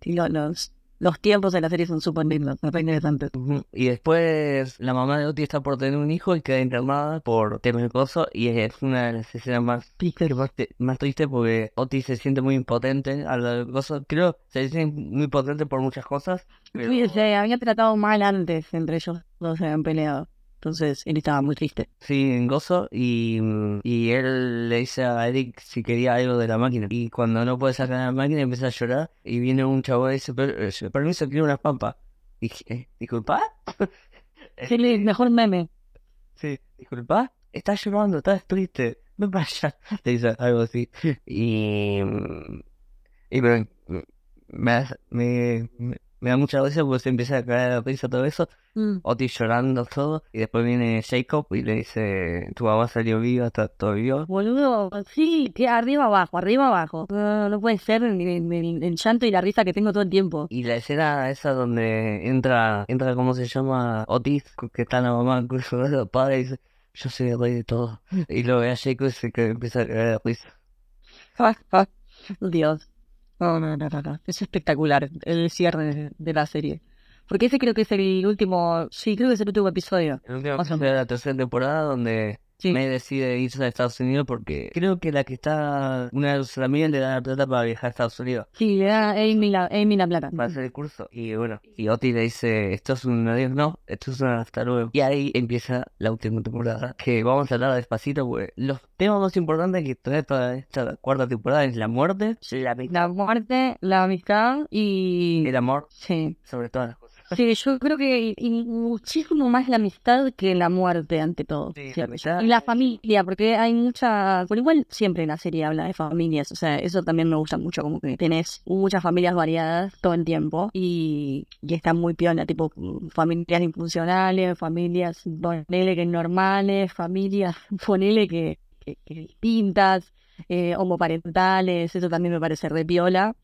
Los, los tiempos en la serie son súper lindos, interesantes. Ujú. Y después la mamá de Otis está por tener un hijo y queda internada por temas de coso y es una de las escenas más tristes, más, te- más triste porque Otis se siente muy impotente al del coso. Creo se siente muy impotente por muchas cosas. pero- Sí, se había tratado mal antes, entre ellos dos se habían peleado. Entonces él estaba muy triste. Sí, en gozo y, y él le dice a Eric si quería algo de la máquina y cuando no puede sacar la máquina empieza a llorar y viene un chavo y dice, "Per- eh, permiso, quiero una pampa. Y dije, "Eh, ¿disculpa? Sí, el mejor meme. Sí, disculpa, estás llorando, estás triste, ven para allá. Le dice algo así. Y, y me, me, me, me- da mucha gracia porque se empieza a caer de risa todo eso. Mm. Otis llorando todo. Y después viene Jacob y le dice, tu mamá salió viva, está todo vivo. Boludo, sí, que arriba abajo, arriba abajo. No, no puede ser el, el- el- el llanto y la risa que tengo todo el tiempo. Y la escena esa donde entra, entra, ¿cómo se llama? Otis, que está la mamá con su padre y dice, yo soy el rey de todo. Y luego ve a Jacob y se que empieza a caer de risa. Dios. No, no, no, no, no. Es espectacular el cierre de, la serie. Porque ese creo que es el último, sí, creo que es el último episodio. El último episodio de la tercera temporada donde Sí. May decide irse a Estados Unidos porque creo que la que está, una de sus amigas le da la plata para viajar a Estados Unidos Sí, le da Amy la, Amy la plata. para hacer el curso. Y bueno, y Otis le dice, esto es un adiós, no, esto es una hasta luego. Y ahí empieza la última temporada, que vamos a hablar despacito porque los temas más importantes que trae toda esta cuarta temporada es la muerte, la amistad, La muerte, la amistad y... el amor, Sí. sobre todas las cosas. Sí, yo creo que y muchísimo más la amistad que la muerte ante todo. Sí, la Y la familia, porque hay mucha... Por igual siempre en la serie habla de familias, o sea, eso también me gusta mucho, como que tenés muchas familias variadas todo el tiempo y, y está muy piola, tipo mm, familias disfuncionales, familias, ponele que normales, familias, ponele que, que, que distintas, eh, homoparentales, eso también me parece re piola.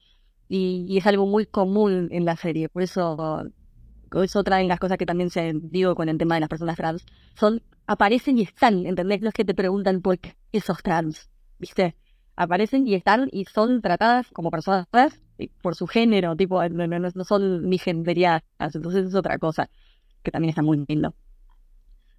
Y, y es algo muy común en la serie, por eso es otra de las cosas que también se digo con el tema de las personas trans, son, aparecen y están, ¿entendés? No es que te preguntan por qué sos trans, ¿viste? Aparecen y están y son tratadas como personas trans y por su género, tipo, no, no, no- no son ni genderiadas, entonces es otra cosa que también está muy lindo.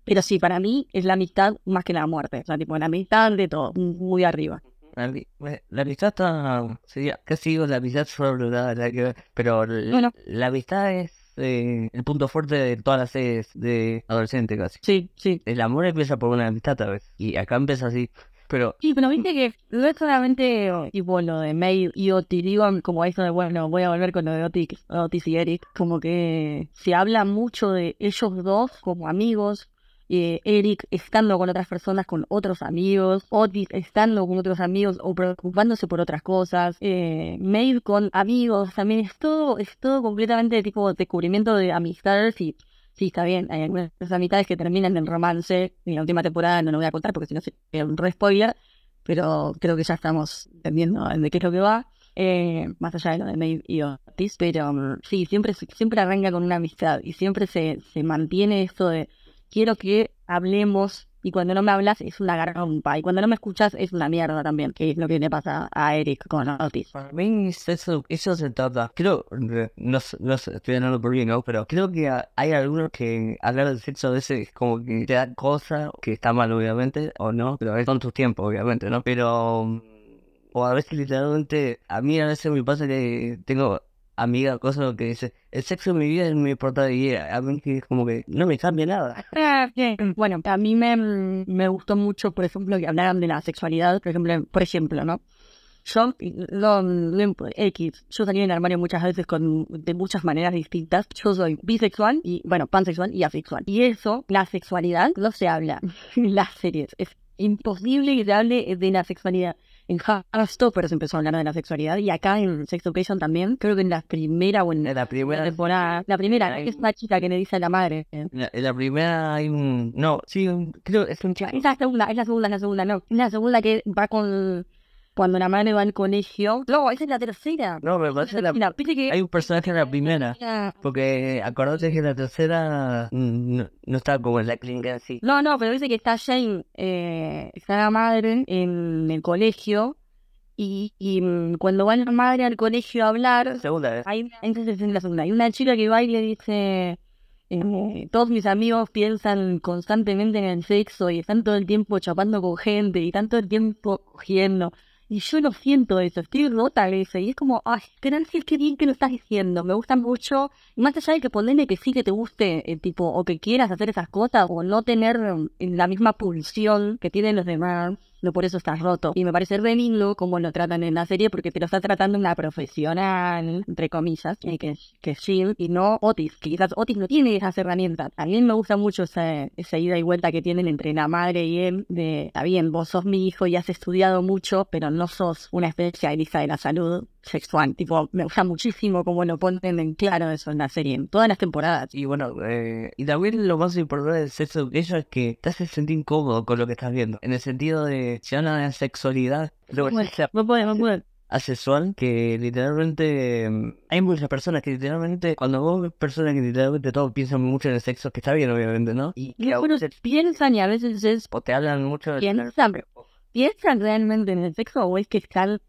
Pero sí, para mí es la amistad más que la muerte, o sea, tipo, la amistad de todo, muy arriba. La, eh, la amistad está, sería, casi digo la amistad sobrevalorada, pero la, Bueno. la amistad es eh, el punto fuerte de todas las series de adolescente casi. Sí, sí. El amor empieza por una amistad tal vez, y acá empieza así, pero Sí, pero viste que no es solamente tipo lo de May y Otis, digo como eso de, bueno, voy a volver con lo de Otis, Otis y Eric, como que se habla mucho de ellos dos como amigos, eh, Eric estando con otras personas, con otros amigos, Otis estando con otros amigos o preocupándose por otras cosas, eh, con amigos, también es todo, es todo completamente tipo descubrimiento de amistades y Sí, está bien. Hay algunas amistades que terminan en romance. En la última temporada no lo voy a contar porque si no sería un re spoiler. Pero creo que ya estamos entendiendo de qué es lo que va. eh, más allá de lo de Maeve y Otis, pero mm, sí, siempre, siempre arranca con una amistad y siempre se, se mantiene esto de quiero que hablemos y cuando no me hablas es una garganta y cuando no me escuchas es una mierda también, que es lo que le pasa a Eric con Otis. Para mí es eso, eso se trata. Creo, eh, no, no estoy hablando por mí, ¿no? Pero creo que hay algunos que hablar del sexo a veces es como que te da cosa, que está mal obviamente, o no, pero es con tus tiempos obviamente, ¿no? Pero, mm, o a veces literalmente, a mí a veces me pasa que tengo amigas, cosas que dicen, el sexo en mi vida es importante y a mí que como que no me cambia nada. Ah. Bueno, a mí me, me gustó mucho, por ejemplo, que hablaran de la sexualidad, por ejemplo, por ejemplo, ¿no? Yo, lo, lo- X, yo salí del armario muchas veces con, de muchas maneras distintas. Yo soy bisexual y, bueno, pansexual y asexual. Y eso, la sexualidad, no se habla en las series. Es imposible que se hable de la sexualidad. En Heartstopper se empezó a hablar de la sexualidad y acá en Sex Education también, creo que en la primera o en la primera, temporada, la primera, es una chica que le dice a la madre. eh, en la, en la primera hay un, no, sí, un- creo es un chico. Es la segunda, es la segunda, es la segunda, no. Es la segunda que va con. Cuando la madre va al colegio. No, esa es la tercera. No, me parece la, Mira, viste que. hay un personaje en la primera. Porque acordate que la tercera mm, no, no está como en la clínica así. No, no, pero dice que está Jane, eh, está la madre en el colegio. Y, y mm, cuando va la madre al colegio a hablar, Segunda vez. hay una, entonces es la segunda. Hay una chica que va y le dice. eh, todos mis amigos piensan constantemente en el sexo y están todo el tiempo chapando con gente y están todo el tiempo cogiendo. Y yo no siento eso, estoy rota de eso. Y es como, ay, gracias, qué bien que lo estás diciendo. Me gusta mucho. Y más allá de que ponerle que sí que te guste, eh, tipo, o que quieras hacer esas cosas, o no tener mm, la misma pulsión que tienen los demás, no por eso estás roto. Y me parece re lindo cómo lo tratan en la serie, porque te lo está tratando una profesional, entre comillas, eh, que, que es Jill, y no Otis, que quizás Otis no tiene esas herramientas. A mí me gusta mucho esa, esa ida y vuelta que tienen entre la madre y él, de, está bien, vos sos mi hijo y has estudiado mucho, pero no sos una especialista de la salud sexual. Tipo, me gusta muchísimo cómo lo ponen en claro eso en la serie, en todas las temporadas. Y bueno, eh, y también lo más importante del sexo education es que te hace sentir incómodo con lo que estás viendo. En el sentido de, si hablan de sexualidad, lo que Bueno, no puede, no puede. asexual, que literalmente mm, hay muchas personas que literalmente, cuando vos ves personas que literalmente todos piensan mucho en el sexo, que está bien obviamente, ¿no? Y Y piensan y a veces es o te hablan mucho de piensan, ¿piensan realmente en el sexo o es que están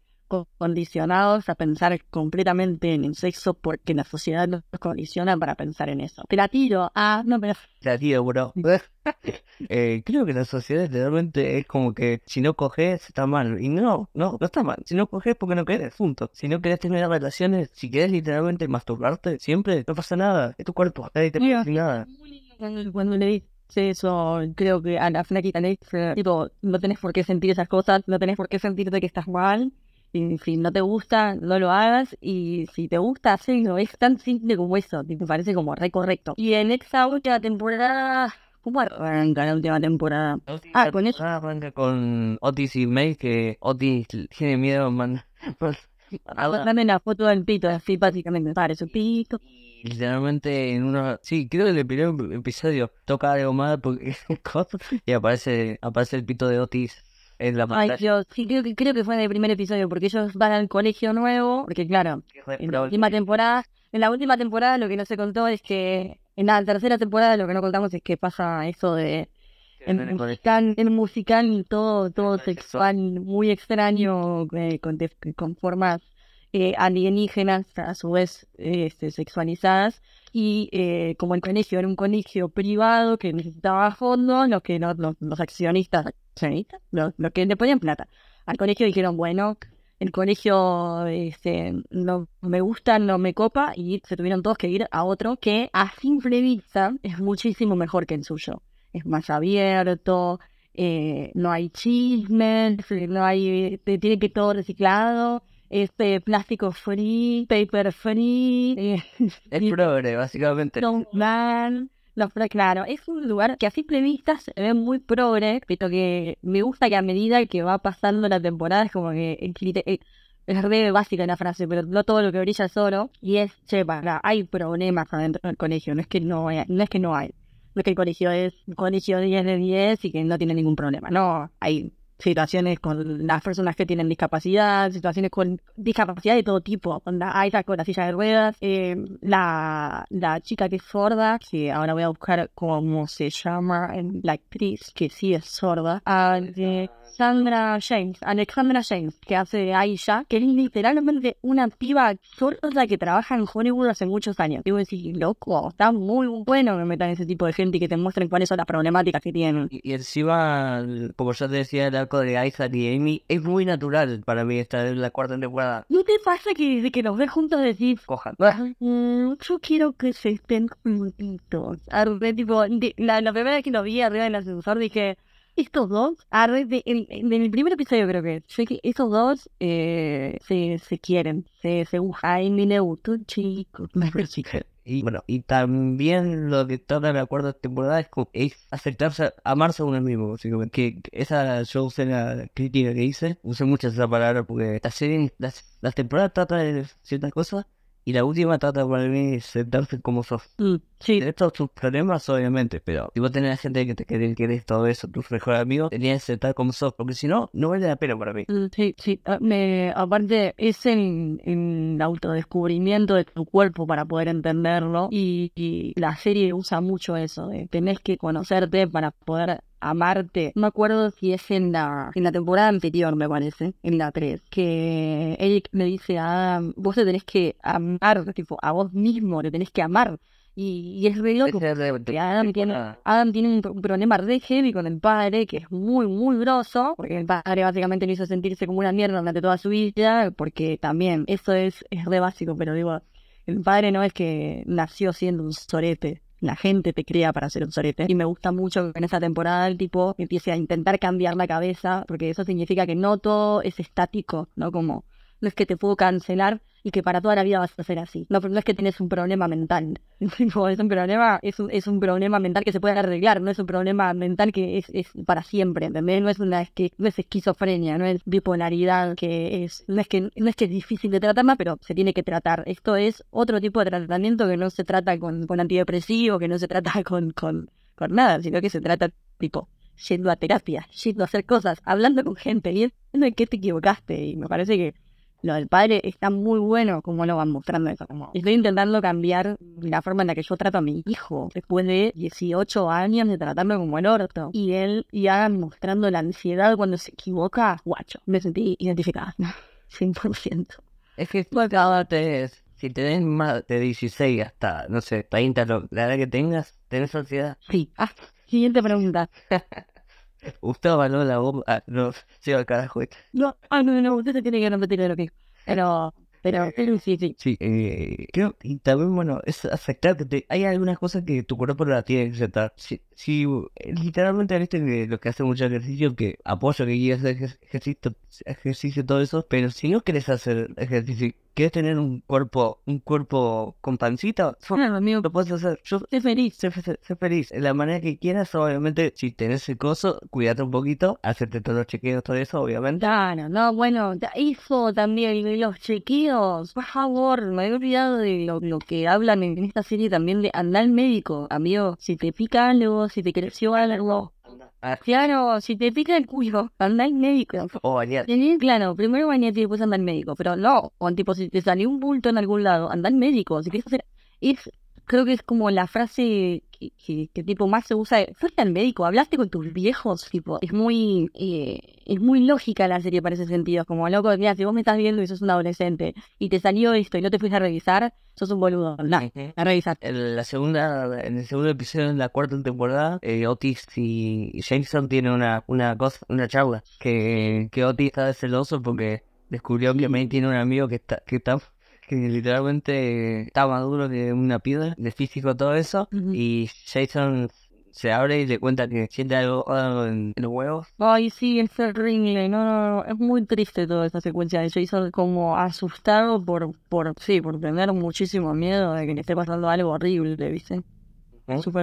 condicionados a pensar completamente en el sexo porque la sociedad nos condiciona para pensar en eso? Te la tiro. Ah, no, pero la tío, bro. Eh, creo que la sociedad literalmente es como que si no coges está mal. Y no, no, no está mal. Si no coges porque no querés, punto. Si no querés tener relaciones, si querés literalmente masturbarte, siempre, no pasa nada. Es tu cuerpo, nadie te decir nada. cuando, le dice eso, creo que a la flaquita le dice, tipo, no tenés por qué sentir esas cosas, no tenés por qué sentirte que estás mal. Y si no te gusta, no lo hagas. Y si te gusta, hazlo. Es tan simple como eso. Me parece como re correcto. Y en esta última temporada. ¿Cómo arranca la última temporada? Ah, con eso. Arranca con Otis y May, que Otis tiene miedo, man. Dame la foto del pito, así básicamente. Para su pito. Y literalmente en uno, sí, creo que en el primer episodio toca algo más porque y aparece, aparece el pito de Otis en la Ay. Dios. Sí, creo que, creo que fue en el primer episodio, porque ellos van al colegio nuevo. Porque, claro, en la última temporada. En la última temporada lo que no se contó es que. En la tercera temporada lo que no contamos es que pasa eso de. En En el musical, en musical todo, todo Sexual. muy extraño, eh, con, con formas eh, alienígenas, a su vez eh, este, sexualizadas. Y eh, como el colegio era un colegio privado que necesitaba fondos, los que no- los, los accionistas, accionistas, los, los que le ponían plata al colegio dijeron, bueno, el colegio este, me gusta, no me copa, y se tuvieron todos que ir a otro que a simple vista es muchísimo mejor que el suyo. Es más abierto, eh, no hay chismes, no hay, te- tiene que todo reciclado, este plástico free, paper free, eh, Es progre, básicamente. no van. Pero claro, es un lugar que a simple vista se ve muy progre, pero que me gusta que a medida que va pasando la temporada es como que eh, es re básica la frase, pero no todo lo que brilla es oro. Y es, che, para, hay problemas adentro del colegio, no es que no hay, no es que no hay. No es que el colegio es un colegio 10 de 10 y que no tiene ningún problema. No, hay situaciones con las personas que tienen discapacidad, situaciones con discapacidad de todo tipo. Onda, hay con la silla de ruedas, eh, la, la chica que es sorda, que ahora voy a buscar cómo se llama, en la actriz que sí es sorda, Alexandra James, Alexandra James, que hace de Aisha, que es literalmente una piba sorda que trabaja en Hollywood hace muchos años. Digo, decir, loco, está muy bueno que metan ese tipo de gente y que te muestren cuáles son las problemáticas que tienen. Y, y encima, como ya te decía, el arco de Isaac y Amy es muy natural para mí esta es la cuarta temporada. ¿No te pasa que desde que los ves juntos decís, Cojan. Mm, yo quiero que se estén juntitos. Arre, tipo, de- la, la primera vez que lo vi arriba del ascensor dije, estos dos, arre, de, en, en el primer episodio creo que, sé que estos dos eh, se, se quieren, se, se gustan. Le gustó un chico. Y bueno, y también lo que trata la cuarta temporada es, como- es aceptarse, amarse a uno mismo, que esa yo usé la crítica que hice, usé mucho esa palabra porque la serie, las, las temporadas tratan de ciertas cosas y la última trata para mí de aceptarse como sos. Mm, sí, Tenés todos tus problemas, obviamente, pero si vos tenés gente que te quiere, querés todo eso, tus mejores amigos, tenías que aceptar como sos, porque si no, no vale la pena para mí. Mm, Sí, sí. Ah, Me, aparte, es en, en autodescubrimiento de tu cuerpo para poder entenderlo. Y, y la serie usa mucho eso. de tenés que conocerte para poder amarte. No me acuerdo si es en la, en la temporada anterior, me parece, en la 3, que Eric le dice a Adam, vos te tenés que amar, tipo, a vos mismo, te tenés que amar. Y, y es re loco. Es de- Adam tiene. Adam tiene un, pro- un problema re heavy con el padre, que es muy, muy grosso, porque el padre básicamente le hizo sentirse como una mierda durante toda su vida, porque también eso es, es re básico, pero digo, el padre no es que nació siendo un sorete. La gente te crea para ser un sorete. Y me gusta mucho que en esta temporada el tipo empiece a intentar cambiar la cabeza, porque eso significa que no todo es estático, ¿no? Como, no es que te puedo cancelar y que para toda la vida vas a ser así. No, es que tienes un problema mental. Es un problema, es un, es un problema mental que se puede arreglar, no es un problema mental que es, es para siempre, ¿entendés? No es una es que no es esquizofrenia, no es bipolaridad, que es, no es que no es que es difícil de tratarla, pero se tiene que tratar. Esto es otro tipo de tratamiento que no se trata con, con antidepresivos, que no se trata con, con, con nada, sino que se trata tipo yendo a terapia, yendo a hacer cosas, hablando con gente, viendo en qué te equivocaste. Y me parece que lo del padre está muy bueno como lo van mostrando eso. Como estoy intentando cambiar la forma en la que yo trato a mi hijo después de 18 años de tratarlo como el orto. Y él y hagan mostrando la ansiedad cuando se equivoca, guacho. Me sentí identificada. 100%. Es que cada tenés, si tenés más de 16 hasta, no sé, 30, lo- la edad que tengas, tenés ansiedad. Sí. Ah, siguiente pregunta. Usted avaló la bomba. Ah, no, sigo al carajo. No, ah, no, no, usted se tiene que repetir de lo que. Pero, pero, pero sí, sí. Sí, eh, creo, y también, bueno, es aceptar que te- hay algunas cosas que tu cuerpo no la tiene que aceptar. Si, si eh, literalmente viste que lo que hace mucho ejercicio, que apoyo que quieres hacer ejer- ejercicio, ejercicio, todo eso, pero si no quieres hacer ejercicio, quieres tener un cuerpo, un cuerpo con pancita, amigo, lo puedes hacer. Yo estoy feliz. Sé, sé- sé feliz, en la manera que quieras, obviamente, si tenés el coso, cuídate un poquito, hacerte todos los chequeos, todo eso, obviamente. Claro, no, bueno, eso también, los chequeos, por favor, me había olvidado de lo, lo que hablan en esta serie también de andar al médico, amigo, si te pica algo, si te creció algo, Ah, claro, si te pica el culo, anda al médico. o bañar. Tenés, claro, primero bañate y después anda al médico, pero no, o tipo, si te salió un bulto en algún lado, anda al médico, si quieres hacer, es, creo que es como la frase que, que, que, tipo más se usa, fuiste al médico, hablaste con tus viejos, tipo, es muy, eh, es muy lógica la serie para ese sentido, como loco, mira, si vos me estás viendo y sos un adolescente y te salió esto y no te fuiste a revisar, sos un boludo, no, a revisar. En la segunda, en el segundo episodio de la cuarta temporada, eh, Otis y Jason tienen una, una cosa, una charla, que, que Otis está de celoso porque descubrió que May tiene un amigo que está, que está, que literalmente está más duro que una piedra, de físico todo eso, y Jason se abre y le cuenta que siente algo en, en los huevos. Ay, sí, es terrible, no, no, no, es muy triste toda esa secuencia de Jason como asustado por, por, sí, por tener muchísimo miedo de que le esté pasando algo horrible, ¿viste?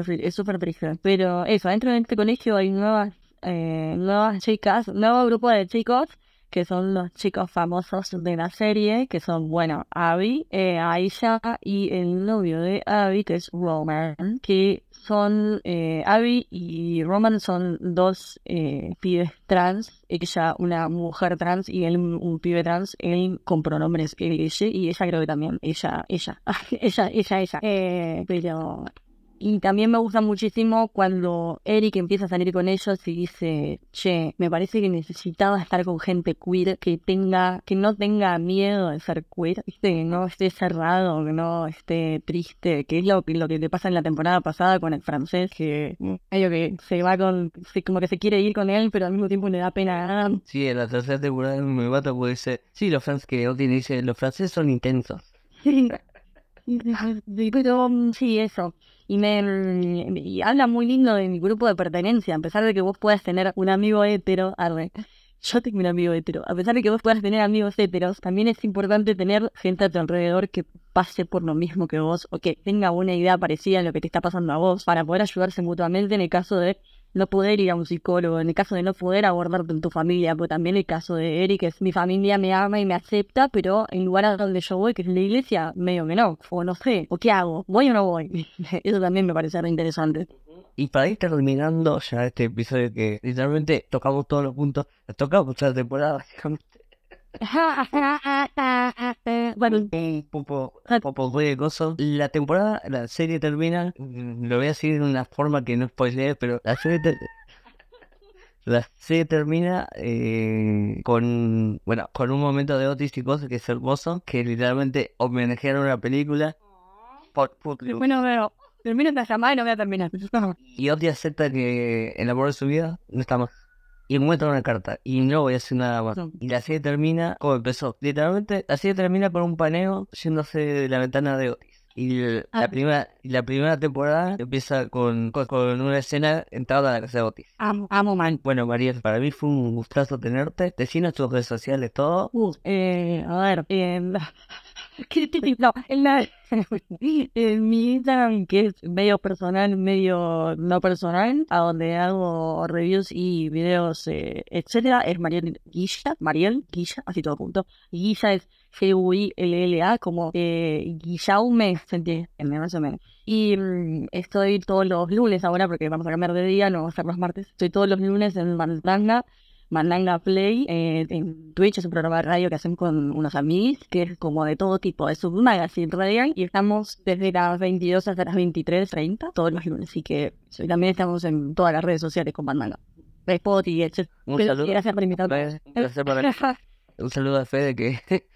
Tri- es súper triste. Pero eso, dentro de este colegio hay nuevas, eh, nuevas chicas, nuevo grupo de chicos que son los chicos famosos de la serie, que son, bueno, Abby, eh, Aisha y el novio de Abby, que es Roman, que son eh, Abby y Roman son dos eh, pibes trans, ella una mujer trans y él un, pibe trans, él con pronombres él y ella, y ella creo que también, ella, ella, ella, ella, ella. Eh, pero y también me gusta muchísimo cuando Eric empieza a salir con ellos y dice, che, me parece que necesitaba estar con gente queer que tenga, que no tenga miedo de ser queer, ¿viste? que no esté cerrado, que no esté triste, que es lo, que- lo que le pasa en la temporada pasada con el francés, que medio que se va con, como que se quiere ir con él, pero al mismo tiempo le da pena. Sí, en la tercera temporada me mata porque dice, sí, los franceses que Odin dice, los franceses son intensos. Sí, Sí, pero mm, sí, eso. Y me y habla muy lindo de mi grupo de pertenencia, a pesar de que vos puedas tener un amigo hetero, arre. Yo tengo un amigo hetero. A pesar de que vos puedas tener amigos heteros, también es importante tener gente a tu alrededor que pase por lo mismo que vos o que tenga una idea parecida a lo que te está pasando a vos para poder ayudarse mutuamente en el caso de no poder ir a un psicólogo, en el caso de no poder abordarte en tu familia, porque también el caso de Eric es mi familia me ama y me acepta, pero en lugar a donde yo voy, que es la iglesia, medio que no, o no sé, o qué hago, voy o no voy. Eso también me parece re interesante. Y para ir terminando ya este episodio que literalmente tocamos todos los puntos, tocamos toda la temporada La temporada, la serie termina, mm, lo voy a decir de una forma que no spoilee, pero la serie, la serie termina eh, con, bueno, con un momento de Otis y cosas que es hermoso, que literalmente homenajearon una película. Por- por- bueno, pero termino esta llamada y no voy a terminar. y Otis acepta que el amor de su vida no está más. Y muestra una carta. Y no voy a hacer nada más. No. Y la serie termina como empezó. Literalmente, la serie termina con un paneo yéndose de la ventana de Otis. Y el- Ah. la primera, la primera temporada empieza con, con, con una escena entrada a la casa de Otis. Amo, amo man. Bueno, Mariel, para mí fue un gustazo tenerte. Decinos tus redes sociales, todo. Uh, eh, a ver, eh. No, en, la, en mi Instagram, que es medio personal, medio no personal, a donde hago reviews y videos, eh, etcétera, es Mariel Guilla, Mariel Guilla, así todo junto. Guilla es G-U-I-L-L-A, como eh, Guillaume, se entiende, más o menos. Y mm, estoy todos los lunes ahora, porque vamos a cambiar de día, no va a ser los martes. Estoy todos los lunes en Mandanga, Mandanga Play, eh, en Twitch es un programa de radio que hacen con unos amigos, que es como de todo tipo, es un magazine radial, y estamos desde las 22 hasta las 23.30 todos los lunes, así que también estamos en todas las redes sociales con Mandanga. Spotify, etc. Un Pero saludo. Gracias por invitarme. Un placer para mí. Un saludo a Fede que,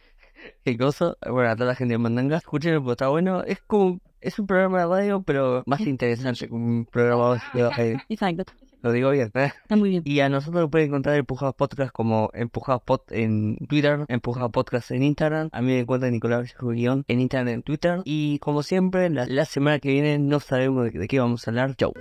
que gozo. Bueno, a toda la gente de Mandanga. Escúchenlo porque está bueno. Es como, es un programa de radio, pero más interesante que un programa de radio. Exacto, Lo digo bien, ¿eh? está muy bien. Y a nosotros nos pueden encontrar Empujados Podcast como Empujados Pod en Twitter, Empujados Podcast en Instagram. A mí me encuentran Nicolás Guión en Instagram en Twitter. Y como siempre, la, la semana que viene no sabemos de, de qué vamos a hablar. Chau.